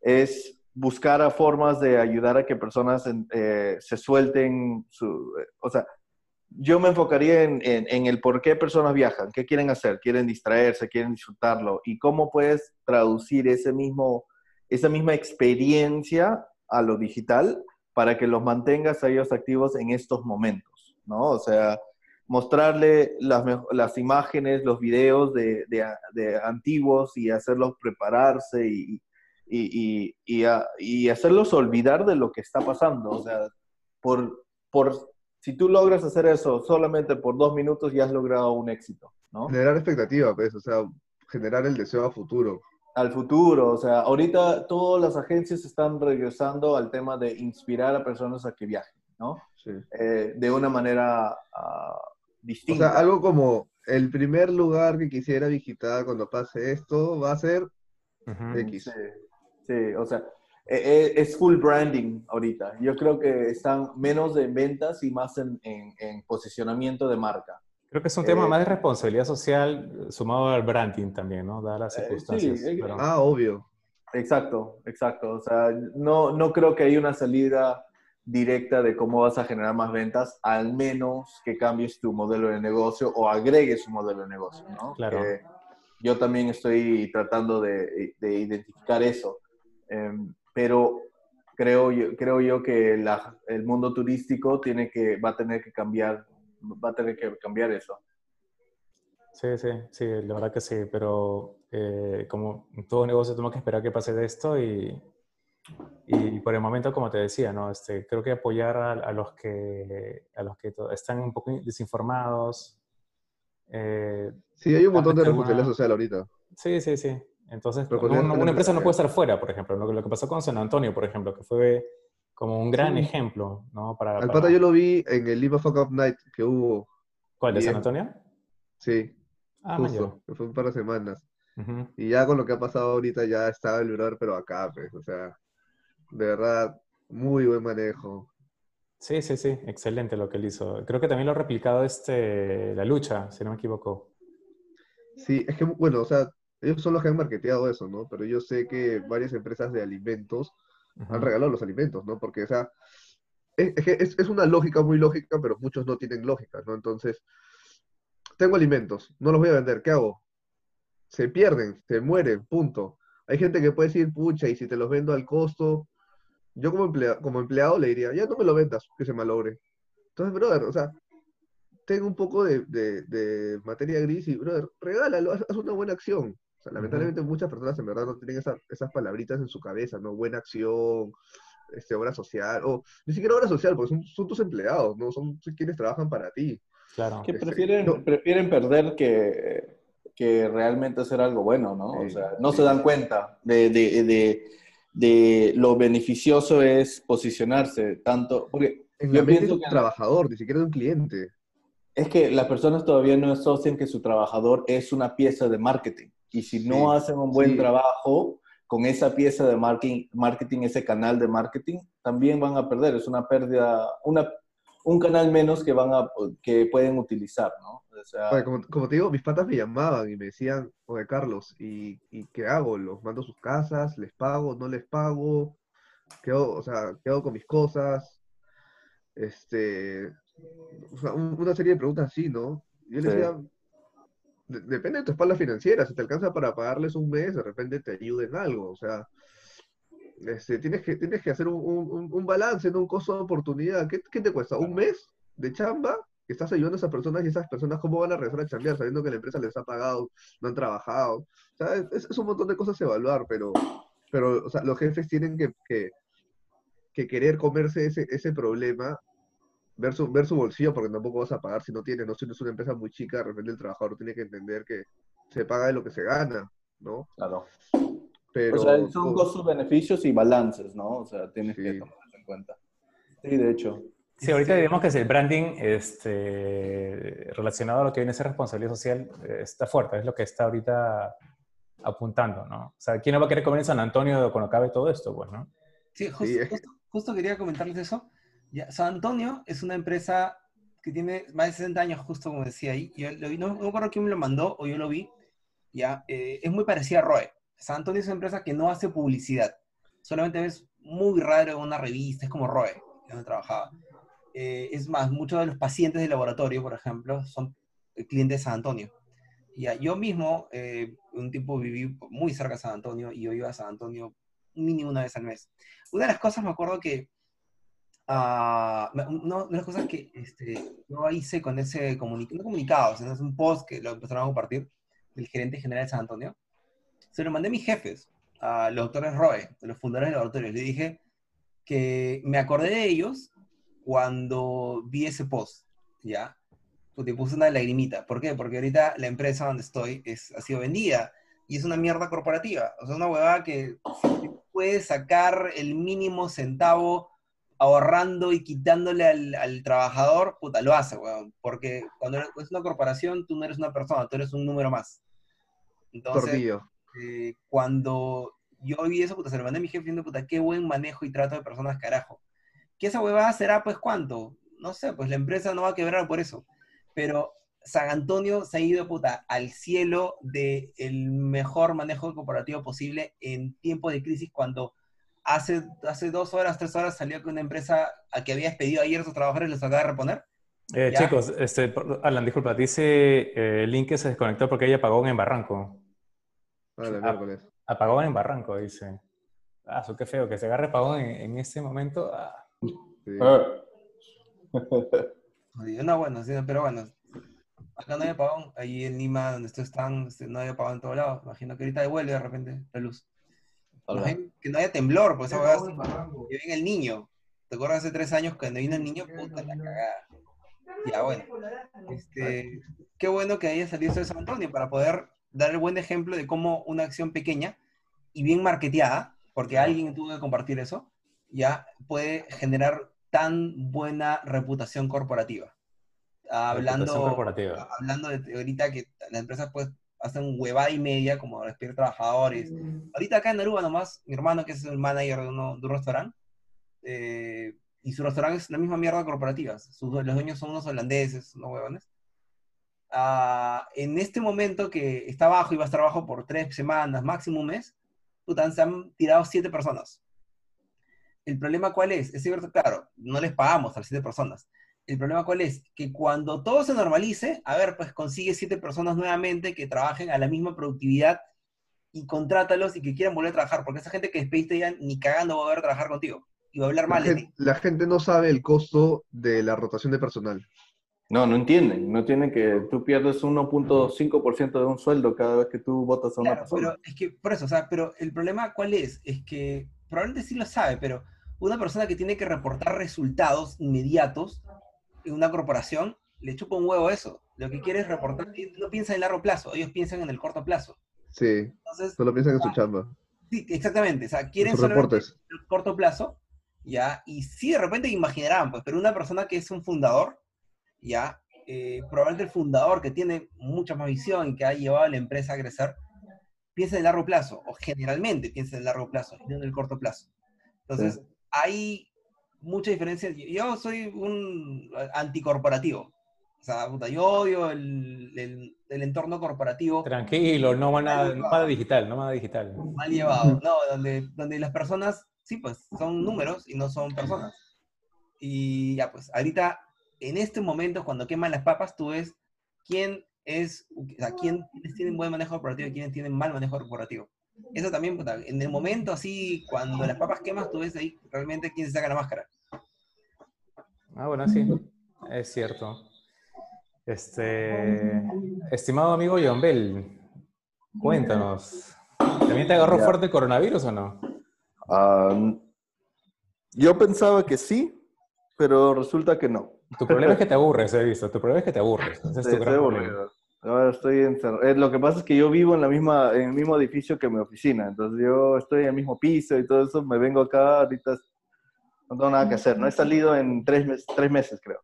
es buscar formas de ayudar a que personas eh, se suelten su, o sea, yo me enfocaría en, en, el por qué personas viajan, qué quieren hacer, quieren distraerse, quieren disfrutarlo y cómo puedes traducir ese mismo esa misma experiencia a lo digital para que los mantengas a ellos activos en estos momentos, ¿no? O sea, mostrarle las, las imágenes, los videos de, de, antiguos y hacerlos prepararse y, y, y, y, hacerlos olvidar de lo que está pasando. O sea, por, por, si tú logras hacer eso solamente por dos minutos, ya has logrado un éxito, ¿no? Generar expectativa, pues, o sea, generar el deseo a futuro al futuro. O sea, ahorita todas las agencias están regresando al tema de inspirar a personas a que viajen, ¿no? Sí. Eh, de una manera distinta. O sea, algo como el primer lugar que quisiera visitar cuando pase esto va a ser X. Sí, o sea, e, e, es full branding ahorita. Yo creo que están menos en ventas y más en posicionamiento de marca. Creo que es un tema más de eh, responsabilidad social sumado al branding también, ¿no? Dadas las eh, circunstancias. Ah, obvio. Exacto, exacto. O sea, no, no creo que haya una salida directa de cómo vas a generar más ventas, al menos que cambies tu modelo de negocio o agregues un modelo de negocio, ¿no? Claro. yo también estoy tratando de, de identificar eso, em, pero creo yo, creo yo que la, el mundo turístico tiene que, va a tener que cambiar va a tener que cambiar eso. Sí, sí, sí, la verdad que sí, pero eh, como todo negocio tenemos que esperar que pase de esto y, y por el momento, como te decía, ¿no? Este, creo que apoyar a, los que, a los que están un poco desinformados. Eh, sí, hay un montón de responsabilidad social ahorita. Sí, sí, sí. Entonces, una, empresa no puede estar fuera, por ejemplo. Lo, lo que pasó con San Antonio, por ejemplo, que fue como un gran ejemplo, ¿no? Para, Al pata yo lo vi en el Live Fuck Up Night que hubo. ¿Cuál, de San Antonio? Sí. Ah, justo, que fue un par de semanas. Y ya con lo que ha pasado ahorita ya estaba el brother, pero acá, pues, o sea, de verdad, muy buen manejo. Sí, sí, sí, excelente lo que él hizo. Creo que también lo ha replicado este, la lucha, si no me equivoco. Sí, es que, bueno, o sea, ellos son los que han marketeado eso, ¿no? Pero yo sé que varias empresas de alimentos han regalado los alimentos, ¿no? Porque, o sea, es, es, es, una lógica muy lógica, pero muchos no tienen lógica, ¿no? Entonces, tengo alimentos, no los voy a vender, ¿qué hago? Se pierden, se mueren, punto. Hay gente que puede decir, pucha, y si te los vendo al costo, yo como, empleado, como empleado le diría, ya no me lo vendas, que se malogre. Entonces, brother, o sea, tengo un poco de, de, materia gris y, brother, regálalo, haz, una buena acción lamentablemente muchas personas en verdad no tienen esas palabritas en su cabeza, ¿no? Buena acción, este, obra social, o ni siquiera obra social, porque son, tus empleados, ¿no? Son quienes trabajan para ti. Claro. Que este, prefieren, prefieren perder que, que realmente hacer algo bueno, ¿no? o sea, no se dan cuenta de, de, de, de, lo beneficioso es posicionarse tanto, porque en yo pienso que un trabajador, ni siquiera de un cliente. Es que las personas todavía no asocian que su trabajador es una pieza de marketing. Y si no hacen un buen trabajo con esa pieza de marketing, marketing, ese canal de marketing, también van a perder. Es una pérdida, una, un canal menos que, van a, que pueden utilizar, ¿no? O sea, como, como, te digo, mis patas me llamaban y me decían, oye, Carlos, ¿y, ¿y, qué hago? ¿Los mando a sus casas? ¿Les pago? ¿No les pago? ¿Qué hago? O sea, ¿qué hago con mis cosas? este, o sea, un- una serie de preguntas así, ¿no? Yo le Sí. decía, "De- depende de tu espalda financiera, si te alcanza para pagarles un mes, de repente te ayuda en algo, o sea, este, tienes que, tienes que hacer un, un- un- balance, ¿no? Un costo de oportunidad. ¿Qué, qué te cuesta? ¿Un mes de chamba? Estás ayudando a esas personas y esas personas, ¿cómo van a regresar a chambear sabiendo que la empresa les ha pagado, no han trabajado? O sea, es, es un montón de cosas a evaluar, pero, pero o sea, los jefes tienen que, que, que querer comerse ese, ese problema, ver su, ver su bolsillo, porque tampoco vas a pagar si no tienes, no si no es una empresa muy chica, de repente el trabajador tiene que entender que se paga de lo que se gana, ¿no? Claro. Pero, o sea, son to- costos, beneficios y balances, ¿no? O sea, tienes que Sí. tomar eso en cuenta. Sí, de hecho. Sí, ahorita digamos que el branding este, relacionado a lo que viene a ser responsabilidad social eh, está fuerte, es lo que está ahorita apuntando, ¿no? O sea, ¿quién no va a querer comer en San Antonio cuando acabe todo esto, pues, no? Sí, justo, Sí, que- justo- justo quería comentarles eso. Ya, San Antonio es una empresa que tiene más de 60 años, justo como decía ahí. Yo lo vi- no, no me acuerdo quién me lo mandó o yo lo vi. Ya, eh, es muy parecida a Roe. San Antonio es una empresa que no hace publicidad. Solamente ves muy raro en una revista, es como Roe, donde trabajaba. Eh, es más, muchos de los pacientes del laboratorio, por ejemplo, son clientes de San Antonio. Ya, yo mismo, eh, un tiempo viví muy cerca de San Antonio y yo iba a San Antonio mínimo una vez al mes. Una de las cosas me acuerdo que, ah, una de las cosas que este, yo hice con ese comunicado, no comunicado, sino es un post que lo empezaron a compartir del gerente general de San Antonio, se lo mandé a mis jefes, a los doctores Roe, los fundadores del laboratorio. Le dije que me acordé de ellos cuando vi ese post, ¿ya? Pues te puse una lagrimita. ¿Por qué? Porque ahorita la empresa donde estoy es, ha sido vendida y es una mierda corporativa. O sea, una huevada que si puedes sacar el mínimo centavo ahorrando y quitándole al, al trabajador, puta, lo hace, weón. Porque cuando es una corporación, tú no eres una persona, tú eres un número más. Entonces, eh, cuando yo vi eso, puta, se lo mandé a mi jefe diciendo, puta, qué buen manejo y trato de personas, carajo. ¿Que esa huevada será, pues, cuánto? No sé, pues la empresa no va a quebrar por eso. Pero San Antonio se ha ido, puta, al cielo del mejor manejo corporativo posible en tiempo de crisis cuando hace, hace dos horas, tres horas salió que una empresa a que había despedido ayer a sus trabajadores les acaba de reponer. Eh, chicos, este, Alan, disculpa, dice eh, link que se desconectó porque ella apagó en Barranco. La Ah. miércoles. Apagón en Barranco, dice. Ah, eso qué feo, que se agarre apagón en, en este momento. ah. Sí. Ah. No, bueno, sí, pero bueno. Acá no hay apagón. Ahí en Lima, donde ustedes están, este, no hay apagón en todos lados. Imagino que ahorita devuelve de repente la luz. Que no haya temblor, pues esa que venga el niño. ¿Te acuerdas hace tres años cuando vino el niño? Puta la cagada. Ya, bueno. Este, qué bueno que haya salido esto de San Antonio para poder dar el buen ejemplo de cómo una acción pequeña y bien marketeada, porque alguien tuvo que compartir eso, ya puede generar tan buena reputación corporativa. Hablando, Reputación corporativa. hablando de ahorita que las empresas pues hacen huevada y media como despedir trabajadores. Ahorita acá en Aruba nomás, mi hermano que es el manager de, uno, de un restaurante, eh, y su restaurante es la misma mierda corporativa. Sus, los dueños son unos holandeses, unos huevones. Ah, en este momento que está bajo y va a estar bajo por tres semanas, máximo un mes, puta, se han tirado siete personas. ¿El problema cuál es? Es cierto, claro, no les pagamos a las siete personas. El problema cuál es? Que cuando todo se normalice, a ver, pues consigue siete personas nuevamente que trabajen a la misma productividad y contrátalos y que quieran volver a trabajar, porque esa gente que despediste ya ni cagando va a volver a trabajar contigo y va a hablar La mal ti. gente, la gente no sabe el costo de la rotación de personal. No, no entienden. No entienden que tú pierdes 1.5% de un sueldo cada vez que tú votas a una Claro, persona. pero es que, por eso, o sea, pero el problema cuál es? Es que probablemente sí lo sabe, pero una persona que tiene que reportar resultados inmediatos en una corporación, le chupa un huevo eso. Lo que quiere es reportar, no piensa en largo plazo, ellos piensan en el corto plazo. Sí, Entonces, solo piensan en su chamba, sí, exactamente, o sea, quieren reportes. el corto plazo, ¿ya? Y sí, de repente imaginarán, pues, pero una persona que es un fundador, ¿ya? Eh, probablemente el fundador que tiene mucha más visión y que ha llevado a la empresa a crecer, piensa en el largo plazo, o generalmente piensa en el largo plazo, no en el corto plazo. Entonces, hay mucha diferencia. Yo- soy un anticorporativo. O sea, puta, yo odio el, el- el entorno corporativo Tranquilo, no va nada, digital, no va nada digital. mal llevado, ¿no? Donde, donde las personas, sí, pues, son números y no son personas. Y ya, pues, ahorita, en este momento, cuando queman las papas, tú ves quién es, o sea, quién, quiénes tienen buen manejo corporativo y quiénes tienen mal manejo corporativo. Eso también, puta, en el momento así, cuando las papas quemas, tú ves ahí realmente quién se saca la máscara. Ah, bueno, sí, es cierto. Este, estimado amigo John Bell, cuéntanos, ¿también te agarró Ya. fuerte el coronavirus o no? Ah, yo pensaba que sí, pero resulta que no. Tu problema es que te aburres, he visto. Tu problema es que te aburres. Ese es tu Sí, gran estoy problema. Ahora estoy encerrado. Eh, Lo que pasa es que yo vivo en, la misma, en el mismo edificio que mi oficina, entonces yo estoy en el mismo piso y todo eso, me vengo acá, ahorita no tengo nada que hacer. No he salido en tres, mes- tres meses, creo.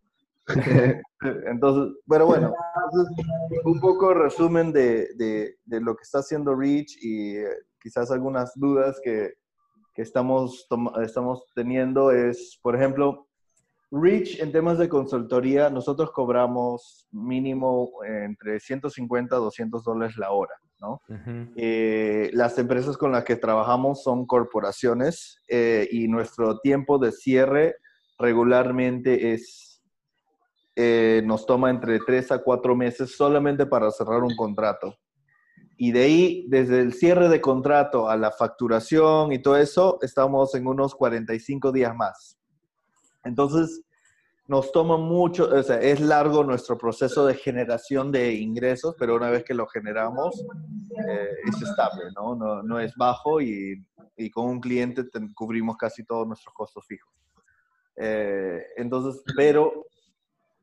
Entonces, pero bueno, un poco resumen de, de- de lo que está haciendo Reach y eh, quizás algunas dudas que, que estamos, estamos teniendo es, por ejemplo, Reach en temas de consultoría, nosotros cobramos mínimo entre 150 a 200 dólares la hora, ¿no? Ujú. Eh, las empresas con las que trabajamos son corporaciones eh, y nuestro tiempo de cierre regularmente es, eh, nos toma entre 3 a 4 meses solamente para cerrar un contrato. Y de ahí, desde el cierre de contrato a la facturación y todo eso, estamos en unos 45 días más. Entonces, nos toma mucho, o sea, es largo nuestro proceso de generación de ingresos, pero una vez que lo generamos, eh, es estable, ¿no? No, no es bajo y, y con un cliente cubrimos casi todos nuestros costos fijos. Eh, entonces, pero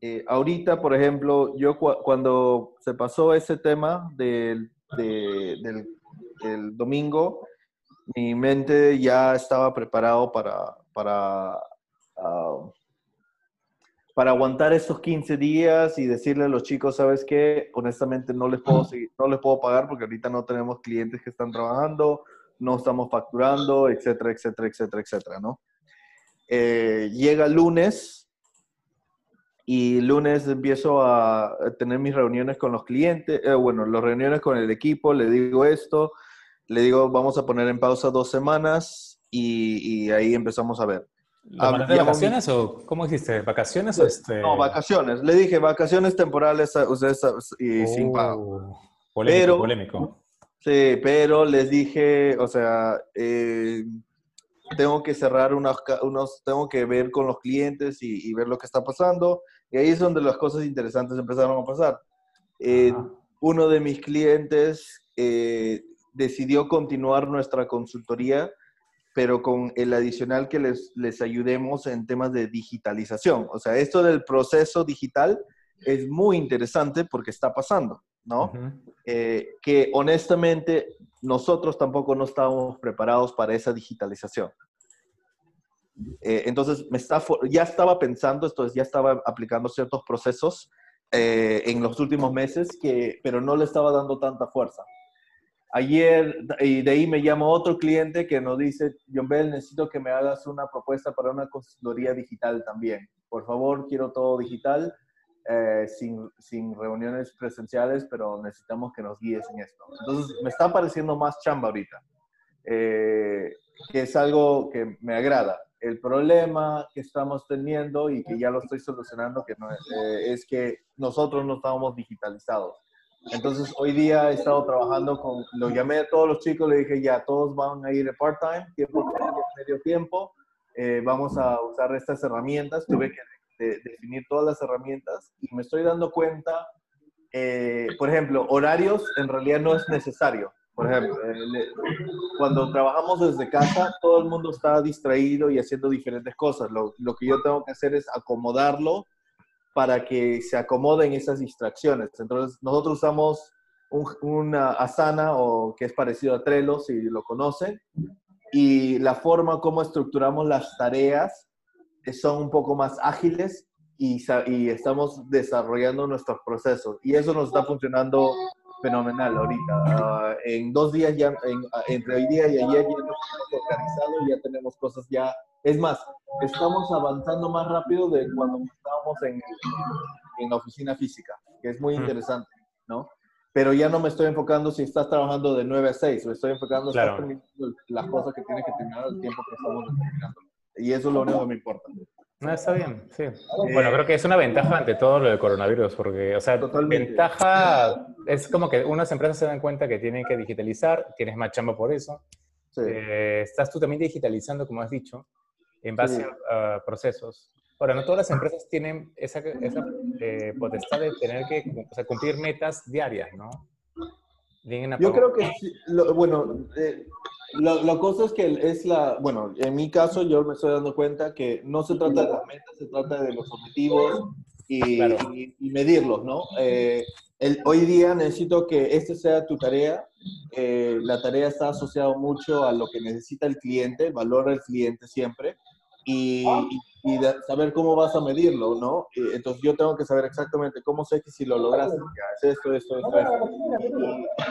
eh, ahorita, por ejemplo, yo cu- cuando se pasó ese tema del, de- del, del domingo, mi mente ya estaba preparado para, para, ah, para aguantar estos 15 días y decirle a los chicos, ¿sabes qué? Honestamente no les puedo, seguir- no les puedo pagar porque ahorita no tenemos clientes que están trabajando, no estamos facturando, etcétera, etcétera, etcétera, etcétera, ¿no? Eh, llega lunes y lunes empiezo a a tener mis reuniones con los clientes, eh, bueno, las reuniones con el equipo, le digo esto, le digo, vamos a poner en pausa dos semanas y, y ahí empezamos a ver. ¿Lo Ah, de vacaciones o cómo hiciste? ¿Vacaciones o este...? No, vacaciones. Le dije, vacaciones temporales a- ustedes a- y sin pago. Oh, Polémico, Pero- polémico. Sí, pero les dije, o sea, eh, tengo que cerrar unos, tengo que ver con los clientes y, y ver lo que está pasando. Y ahí es donde las cosas interesantes empezaron a pasar. Eh, uno de mis clientes eh, decidió continuar nuestra consultoría, pero con el adicional que les, les ayudemos en temas de digitalización. O sea, esto del proceso digital es muy interesante porque está pasando, ¿no? Ujú. eh, que honestamente nosotros tampoco no estábamos preparados para esa digitalización. Eh, entonces, me está, ya estaba pensando, esto es, ya estaba aplicando ciertos procesos eh, en los últimos meses, que, pero no le estaba dando tanta fuerza. Ayer, y de ahí me llamó otro cliente que nos dice, John Bell, necesito que me hagas una propuesta para una consultoría digital también. Por favor, quiero todo digital eh, sin, sin reuniones presenciales, pero necesitamos que nos guíes en esto. Entonces, me está pareciendo más chamba ahorita, eh, que es algo que me agrada. El problema que estamos teniendo y que ya lo estoy solucionando que no, eh, es que nosotros no estábamos digitalizados. Entonces, hoy día he estado trabajando con, lo llamé a todos los chicos, le dije, ya, todos van a ir de part-time, tiempo medio, tiempo, eh, vamos a usar estas herramientas. Tuve que de- definir todas las herramientas y me estoy dando cuenta, eh, por ejemplo, horarios en realidad no es necesario. Por ejemplo, eh, cuando trabajamos desde casa, todo el mundo está distraído y haciendo diferentes cosas. Lo, lo que yo tengo que hacer es acomodarlo para que se acomoden esas distracciones. Entonces, nosotros usamos un, una Asana, o que es parecido a Trello, si lo conocen, y la forma como estructuramos las tareas eh, son un poco más ágiles y, estamos desarrollando nuestros procesos. Y eso nos está funcionando fenomenal ahorita. Ah, en dos días ya, en- ah, entre hoy día y ayer ya ya tenemos cosas ya. Es más, estamos avanzando más rápido de cuando estábamos en, en la oficina física, que es muy Mm. interesante, ¿no? Pero ya no me estoy enfocando si estás trabajando de 9 a 6, me estoy enfocando Claro. terminando las cosas que tienes que terminar al tiempo que estamos determinando. Y eso es lo único que me importa. No, está bien, sí. Bueno, creo que es una ventaja ante todo lo del coronavirus, porque, o sea, Totalmente. ventaja es como que unas empresas se dan cuenta que tienen que digitalizar, tienes más chamba por eso. Sí. Eh, estás tú también digitalizando, como has dicho, en base Sí. a, a procesos. Ahora, no todas las empresas tienen esa, esa eh, potestad de tener que o sea, cumplir metas diarias, ¿no? Yo creo que, sí, lo- bueno, eh, lo- la cosa es que es la, bueno, en mi caso yo me estoy dando cuenta que no se trata de las metas, se trata de los objetivos y, Claro. y- y medirlos, ¿no? Eh, el- hoy día necesito que este sea tu tarea. Eh, la tarea está asociada mucho a lo que necesita el cliente, el valor del cliente siempre, y, y- saber cómo vas a medirlo, ¿no? Entonces yo tengo que saber exactamente cómo sé que si lo lograste, es esto, esto, esto, esto.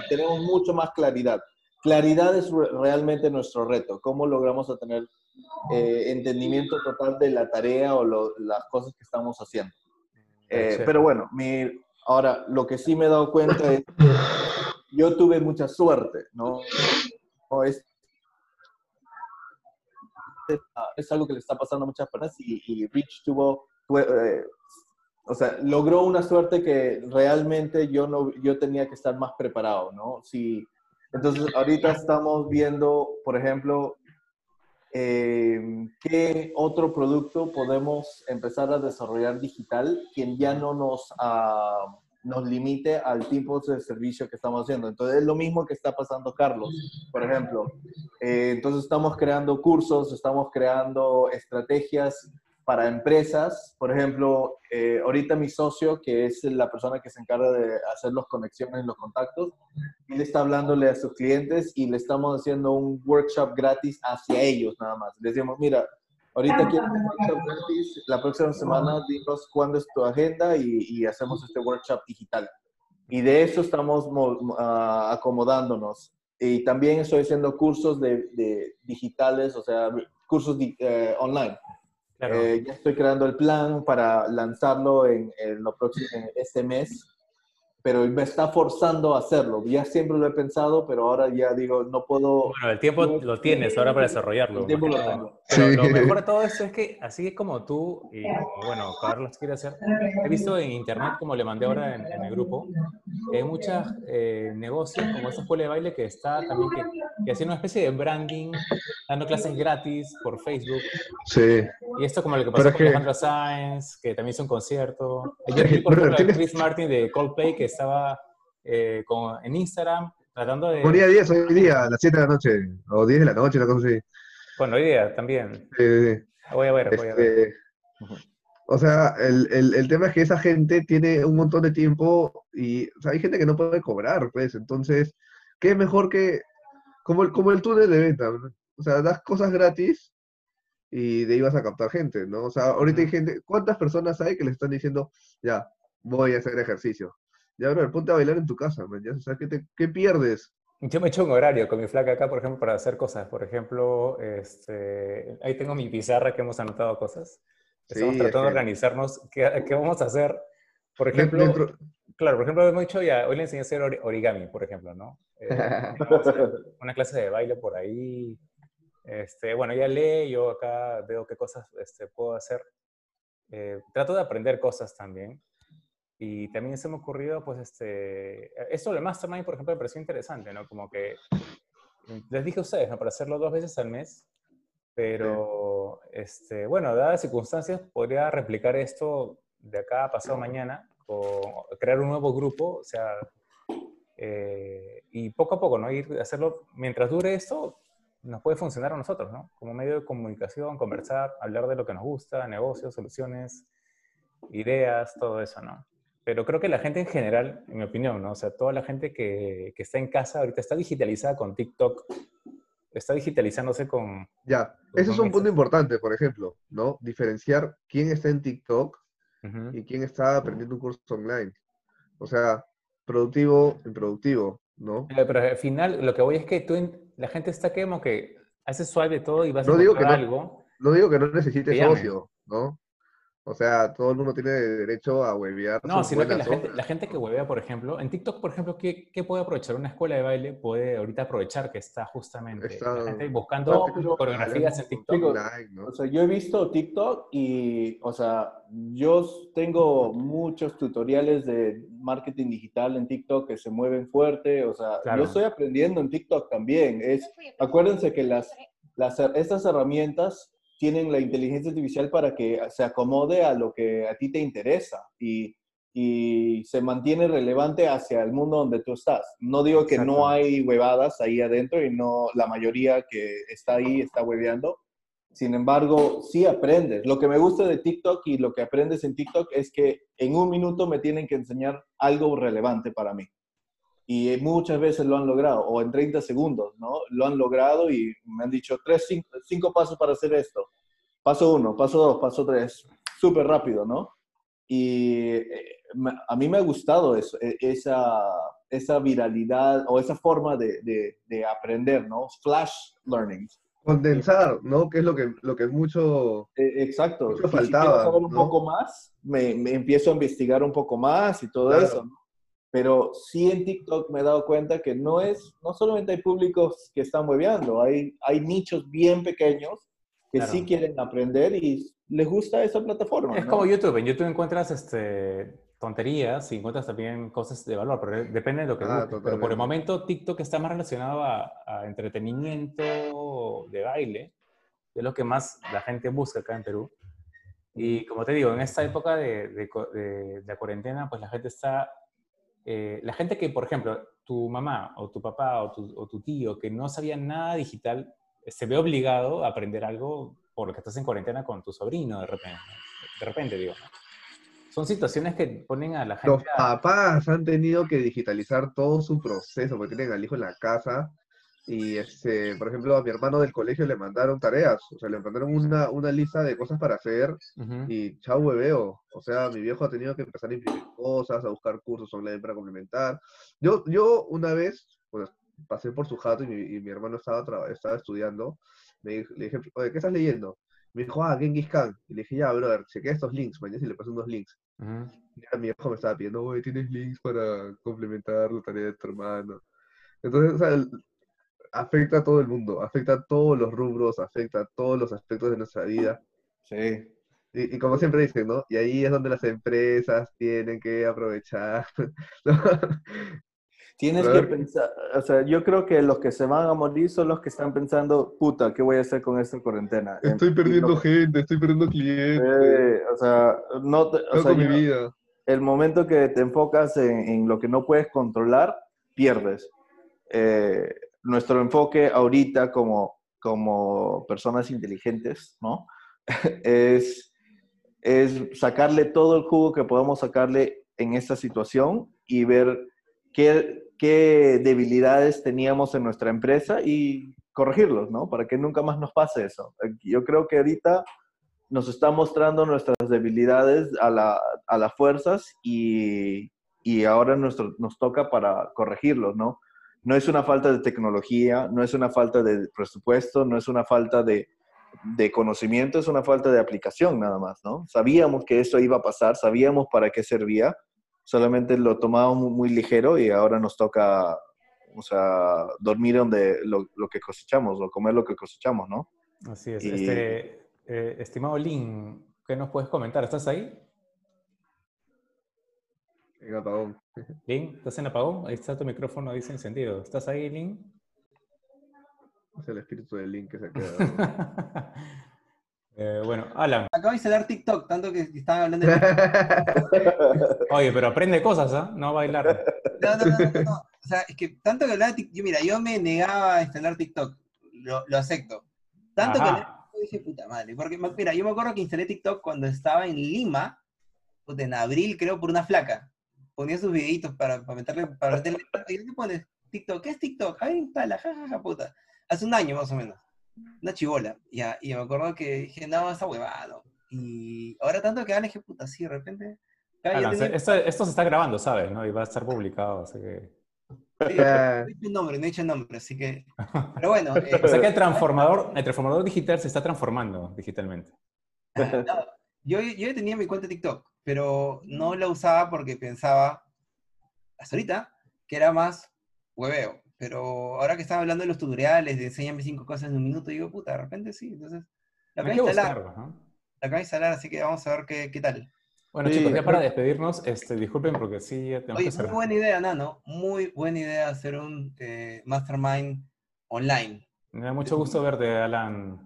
Y, tenemos mucho más claridad. Claridad es re- realmente nuestro reto, cómo logramos a tener eh, entendimiento total de la tarea o lo- las cosas que estamos haciendo. Eh, pero bueno, mi, ahora lo que sí me he dado cuenta es que yo tuve mucha suerte, ¿no? No, es, es algo que le está pasando a muchas personas y, y Rich tuvo, fue, eh, o sea, logró una suerte que realmente yo no, yo tenía que estar más preparado, ¿no? Si, entonces, ahorita estamos viendo, por ejemplo, eh, qué otro producto podemos empezar a desarrollar digital que ya no nos, ah, nos limite al tipo de servicio que estamos haciendo. Entonces, es lo mismo que está pasando Carlos, por ejemplo. Eh, entonces, estamos creando cursos, estamos creando estrategias para empresas. Por ejemplo, eh, ahorita mi socio, que es la persona que se encarga de hacer las conexiones, los contactos, él está hablándole a sus clientes y le estamos haciendo un workshop gratis hacia ellos nada más. Les decimos, mira, ahorita quiero un workshop gratis, la próxima semana dinos cuándo es tu agenda y, y hacemos este workshop digital. Y de eso estamos mo- mo- ah, acomodándonos. Y también estoy haciendo cursos de, de digitales, o sea, cursos di- eh, online. Claro. Eh, ya estoy creando el plan para lanzarlo en, en lo próximo, en este mes, pero me está forzando a hacerlo. Ya siempre lo he pensado, pero ahora ya digo, no puedo... Bueno, el tiempo lo tienes ahora para desarrollarlo. El tiempo lo tengo. Pero Sí. lo mejor de todo esto es que así como tú y bueno, Carlos quiere hacer, he visto en internet, como le mandé ahora en, en el grupo, que hay muchos negocios como esta escuela de baile que está también que, que haciendo una especie de branding, dando clases gratis por Facebook. Sí. Y esto como lo que pasó con que- Alejandro Sáenz, que también hizo un concierto. Yo vi, por ejemplo, tienes- Chris Martin de Coldplay que estaba eh, con- en Instagram tratando de... Ponía 10 hoy día, a las 7 de la noche, o 10 de la noche, una cosa así. Bueno, idea también. Eh, Voy a ver, voy a ver. este, o sea, el, el, el tema es que esa gente tiene un montón de tiempo y o sea, hay gente que no puede cobrar, pues. Entonces, ¿qué mejor que como el, como el túnel de venta? ¿no? O sea, das cosas gratis y de ahí vas a captar gente, ¿no? O sea, ahorita hay gente, ¿cuántas personas hay que le están diciendo, ya, voy a hacer ejercicio? Ya, bro, ponte a bailar en tu casa, man, ya, o sea, ¿qué, te- qué pierdes? Yo me echo un horario con mi flaca acá, por ejemplo, para hacer cosas. Por ejemplo, este, ahí tengo mi pizarra que hemos anotado cosas. Estamos Sí, tratando de es que- organizarnos. ¿Qué, qué vamos a hacer? Por De- ejemplo, dentro- claro, por ejemplo, hemos dicho ya, hoy le enseñé a hacer ori- origami, por ejemplo, ¿no? Eh, una clase de baile por ahí. Este, bueno, ella lee, yo acá veo qué cosas este, puedo hacer. Eh, trato de aprender cosas también. Y también se me ha ocurrido, pues, este, esto del mastermind, por ejemplo, me pareció interesante, ¿no? Como que, les dije a ustedes, ¿no? Para hacerlo dos veces al mes, pero, este, bueno, dadas las circunstancias, podría replicar esto de acá a pasado mañana, o crear un nuevo grupo, o sea, eh, y poco a poco, ¿no? Ir hacerlo, mientras dure esto, nos puede funcionar a nosotros, ¿no? Como medio de comunicación, conversar, hablar de lo que nos gusta, negocios, soluciones, ideas, todo eso, ¿no? Pero creo que la gente en general, en mi opinión, ¿no? O sea, toda la gente que, que está en casa ahorita está digitalizada con TikTok, está digitalizándose con... Ya, Los ese es un punto importante, por ejemplo, ¿no? Diferenciar quién está en TikTok Ujú. y quién está aprendiendo un curso online. O sea, productivo, improductivo, ¿no? Pero, pero al final, lo que voy es que tú, la gente está que como que hace suave todo y vas a No digo que no. algo. No digo que no necesites socio, ¿no? O sea, todo el mundo tiene derecho a huevear. No, sino que la gente, la gente que huevea, por ejemplo, en TikTok, por ejemplo, ¿qué, qué puede aprovechar? Una escuela de baile puede ahorita aprovechar que está justamente Está- la gente buscando No, coreografías en TikTok. ¿no? O sea, yo he visto TikTok y, o sea, yo tengo muchos tutoriales de marketing digital en TikTok que se mueven fuerte. O sea, Claro. yo estoy aprendiendo en TikTok también. Es, acuérdense que las, las, estas herramientas tienen la inteligencia artificial para que se acomode a lo que a ti te interesa y, y se mantiene relevante hacia el mundo donde tú estás. No digo que no hay huevadas ahí adentro y no la mayoría que está ahí está hueveando. Sin embargo, sí aprendes. Lo que me gusta de TikTok y lo que aprendes en TikTok es que en un minuto me tienen que enseñar algo relevante para mí. Y muchas veces lo han logrado, o en 30 segundos, ¿no? Lo han logrado y me han dicho tres, cinco, cinco pasos para hacer esto. Paso uno, paso dos, paso tres. Súper rápido, ¿no? Y eh, a mí me ha gustado eso, e- esa, esa viralidad o esa forma de, de- de aprender, ¿no? Flash learning. Condensar, ¿no? Que es lo que, lo que mucho... Eh, Exacto. Mucho Y si faltaba, quiero saber un ¿no? poco más, me, me empiezo a investigar un poco más y todo Claro. eso. ¿no? Pero sí en TikTok me he dado cuenta que no es, no solamente hay públicos que están hueveando, hay, hay nichos bien pequeños que Claro. sí quieren aprender y les gusta esa plataforma. Es ¿no? como YouTube. En YouTube encuentras este, tonterías y encuentras también cosas de valor, pero depende de lo que Ah, busques. Pero por el momento TikTok está más relacionado a, a entretenimiento de baile, es lo que más la gente busca acá en Perú. Y como te digo, en esta época de, de de- de la cuarentena, pues la gente está... eh, la gente que, por ejemplo, tu mamá o tu papá o tu, o tu tío que no sabía nada digital, se ve obligado a aprender algo porque estás en cuarentena con tu sobrino de repente. De repente, digo. ¿no? Son situaciones que ponen a la Los gente a... papás han tenido que digitalizar todo su proceso porque tienen al hijo en la casa y, este, por ejemplo, a mi hermano del colegio le mandaron tareas, o sea, le mandaron una, una lista de cosas para hacer Ujú. y chao hueveo. O sea, mi viejo ha tenido que empezar a imprimir cosas, a buscar cursos online para complementar. Yo, yo una vez, pues, pasé por su jato y mi, y mi hermano estaba, estaba estudiando. Me le dije, oye, ¿qué estás leyendo? Me dijo, ah, Genghis Khan. Y le dije, ya, brother, chequea estos links, mañana y le pasé unos links. Ujú. Ya mi viejo me estaba pidiendo, oye, ¿tienes links para complementar la tarea de tu hermano? Entonces, o sea, afecta a todo el mundo, afecta a todos los rubros, afecta a todos los aspectos de nuestra vida. Sí. Y, y como siempre dicen, ¿no? Y ahí es donde las empresas tienen que aprovechar. ¿no? Tienes que pensar, o sea, yo creo que los que se van a morir son los que están pensando, puta, ¿qué voy a hacer con esta cuarentena? Estoy Y perdiendo gente, estoy perdiendo clientes, Eh, o sea, no te- o sea, mi vida. el momento que te enfocas en, en lo que no puedes controlar, pierdes. Eh, nuestro enfoque ahorita como, como personas inteligentes, ¿no? es, es sacarle todo el jugo que podamos sacarle en esta situación y ver qué, qué debilidades teníamos en nuestra empresa y corregirlos, ¿no? Para que nunca más nos pase eso. Yo creo que ahorita nos está mostrando nuestras debilidades a, la, a las fuerzas y, y ahora nuestro, nos toca para corregirlos, ¿no? No es una falta de tecnología, no es una falta de presupuesto, no es una falta de, de conocimiento, es una falta de aplicación nada más, ¿no? Sabíamos que eso iba a pasar, sabíamos para qué servía, solamente lo tomábamos muy ligero y ahora nos toca, o sea, dormir donde lo, lo que cosechamos o comer lo que cosechamos, ¿no? Así es. Y- Este, eh, estimado Lin, ¿qué nos puedes comentar? ¿Estás ahí? En apagón. Lin, ¿estás en apagón? Ahí está tu micrófono, dice encendido. ¿Estás ahí, Lin? Es el espíritu del link que se queda. Eh, bueno, Alan. Acabo de instalar TikTok, tanto que estaban hablando de... Oye, pero aprende cosas, ¿ah? No bailar. No, no, no, no, no. O sea, es que tanto que hablaba de TikTok, yo, mira, yo me negaba a instalar TikTok, lo, lo acepto. Tanto que hablaba, dije, puta madre, porque, mira, yo me acuerdo que instalé TikTok cuando estaba en Lima, en abril creo, por una flaca. Ponía sus videitos para, para meterle, para meterle, y ¿qué pones? TikTok, ¿qué es TikTok? A ver, instala, jajaja, puta. Hace un año más o menos. Una chivola. Ya, y me acuerdo que dije, no, esa huevada, no. Y ahora tanto que hablan, dije, puta, sí, de repente. Alan, tenía- esto, esto se está grabando, ¿sabes? ¿no? Y va a estar publicado, así que... Sí, no he dicho nombre, no he dicho nombre, así que. Pero bueno, eh, O sea que el transformador, el transformador digital se está transformando digitalmente. no, yo, yo tenía mi cuenta de TikTok, pero no la usaba porque pensaba, hasta ahorita, que era más hueveo. Pero ahora que estaba hablando de los tutoriales, de enséñame cinco cosas en un minuto, digo, puta, de repente sí. Entonces, la acabo de instalar. buscar, ajá. La acabo de instalar, así que vamos a ver qué, qué tal. Bueno, Sí, chicos, ya para despedirnos, este, disculpen porque sí, ya tenemos Oye, que muy cerrar. buena idea, Nano. Muy buena idea hacer un eh, mastermind online. Me da mucho gusto verte, Alan.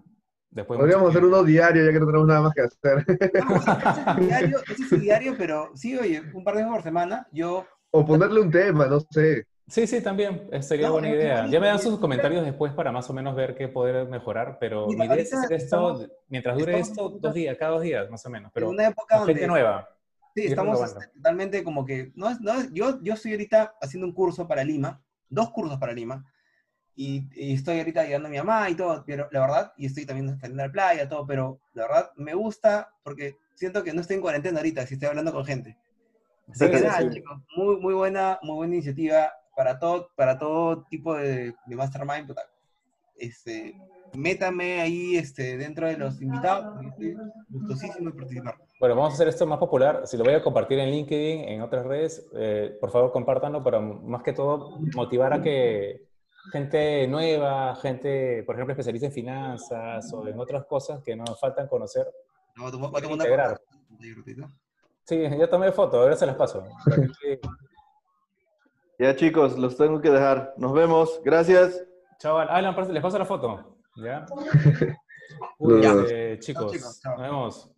Después Podríamos hacer uno diario ya que no tenemos nada más que hacer. Vamos, ese es diario, ese es diario, pero sí, oye, un par de veces por semana, yo O ponerle un tema, no sé. Sí, sí, también. eh, Sería No, buena que idea. Ya me dan sus comentarios después para más o menos ver qué poder mejorar, pero Mira, mi idea es hacer esto, estamos- mientras dure esto, en dos días, cada dos días, más o menos, en pero una época donde gente nueva. sí, estamos este, totalmente como que, no no yo, yo estoy ahorita haciendo un curso para Lima, dos cursos para Lima, y, y estoy ahorita ayudando a mi mamá y todo, pero la verdad, y estoy también saliendo a la playa, todo, pero la verdad me gusta porque siento que no estoy en cuarentena ahorita, si estoy hablando con gente. Así Sí, que nada, sí. chicos, muy, muy buena, muy buena iniciativa para todo, para todo tipo de, de mastermind. puta. Este, métame ahí este, dentro de los invitados, estoy gustosísimo de participar. Bueno, vamos a hacer esto más popular. Si lo voy a compartir en LinkedIn, en otras redes, eh, por favor compártanlo para más que todo motivar a que gente nueva, gente, por ejemplo, especialista en finanzas o en otras cosas que nos faltan conocer. Voy a tomar- voy a tomar una foto. Sí, ya tomé foto, ahora se las paso. Ya chicos, los tengo que dejar. Nos vemos. Gracias. Chaval, Alan, les paso la foto. ¿Ya? Uy, este, chicos, chicos, chao. nos vemos.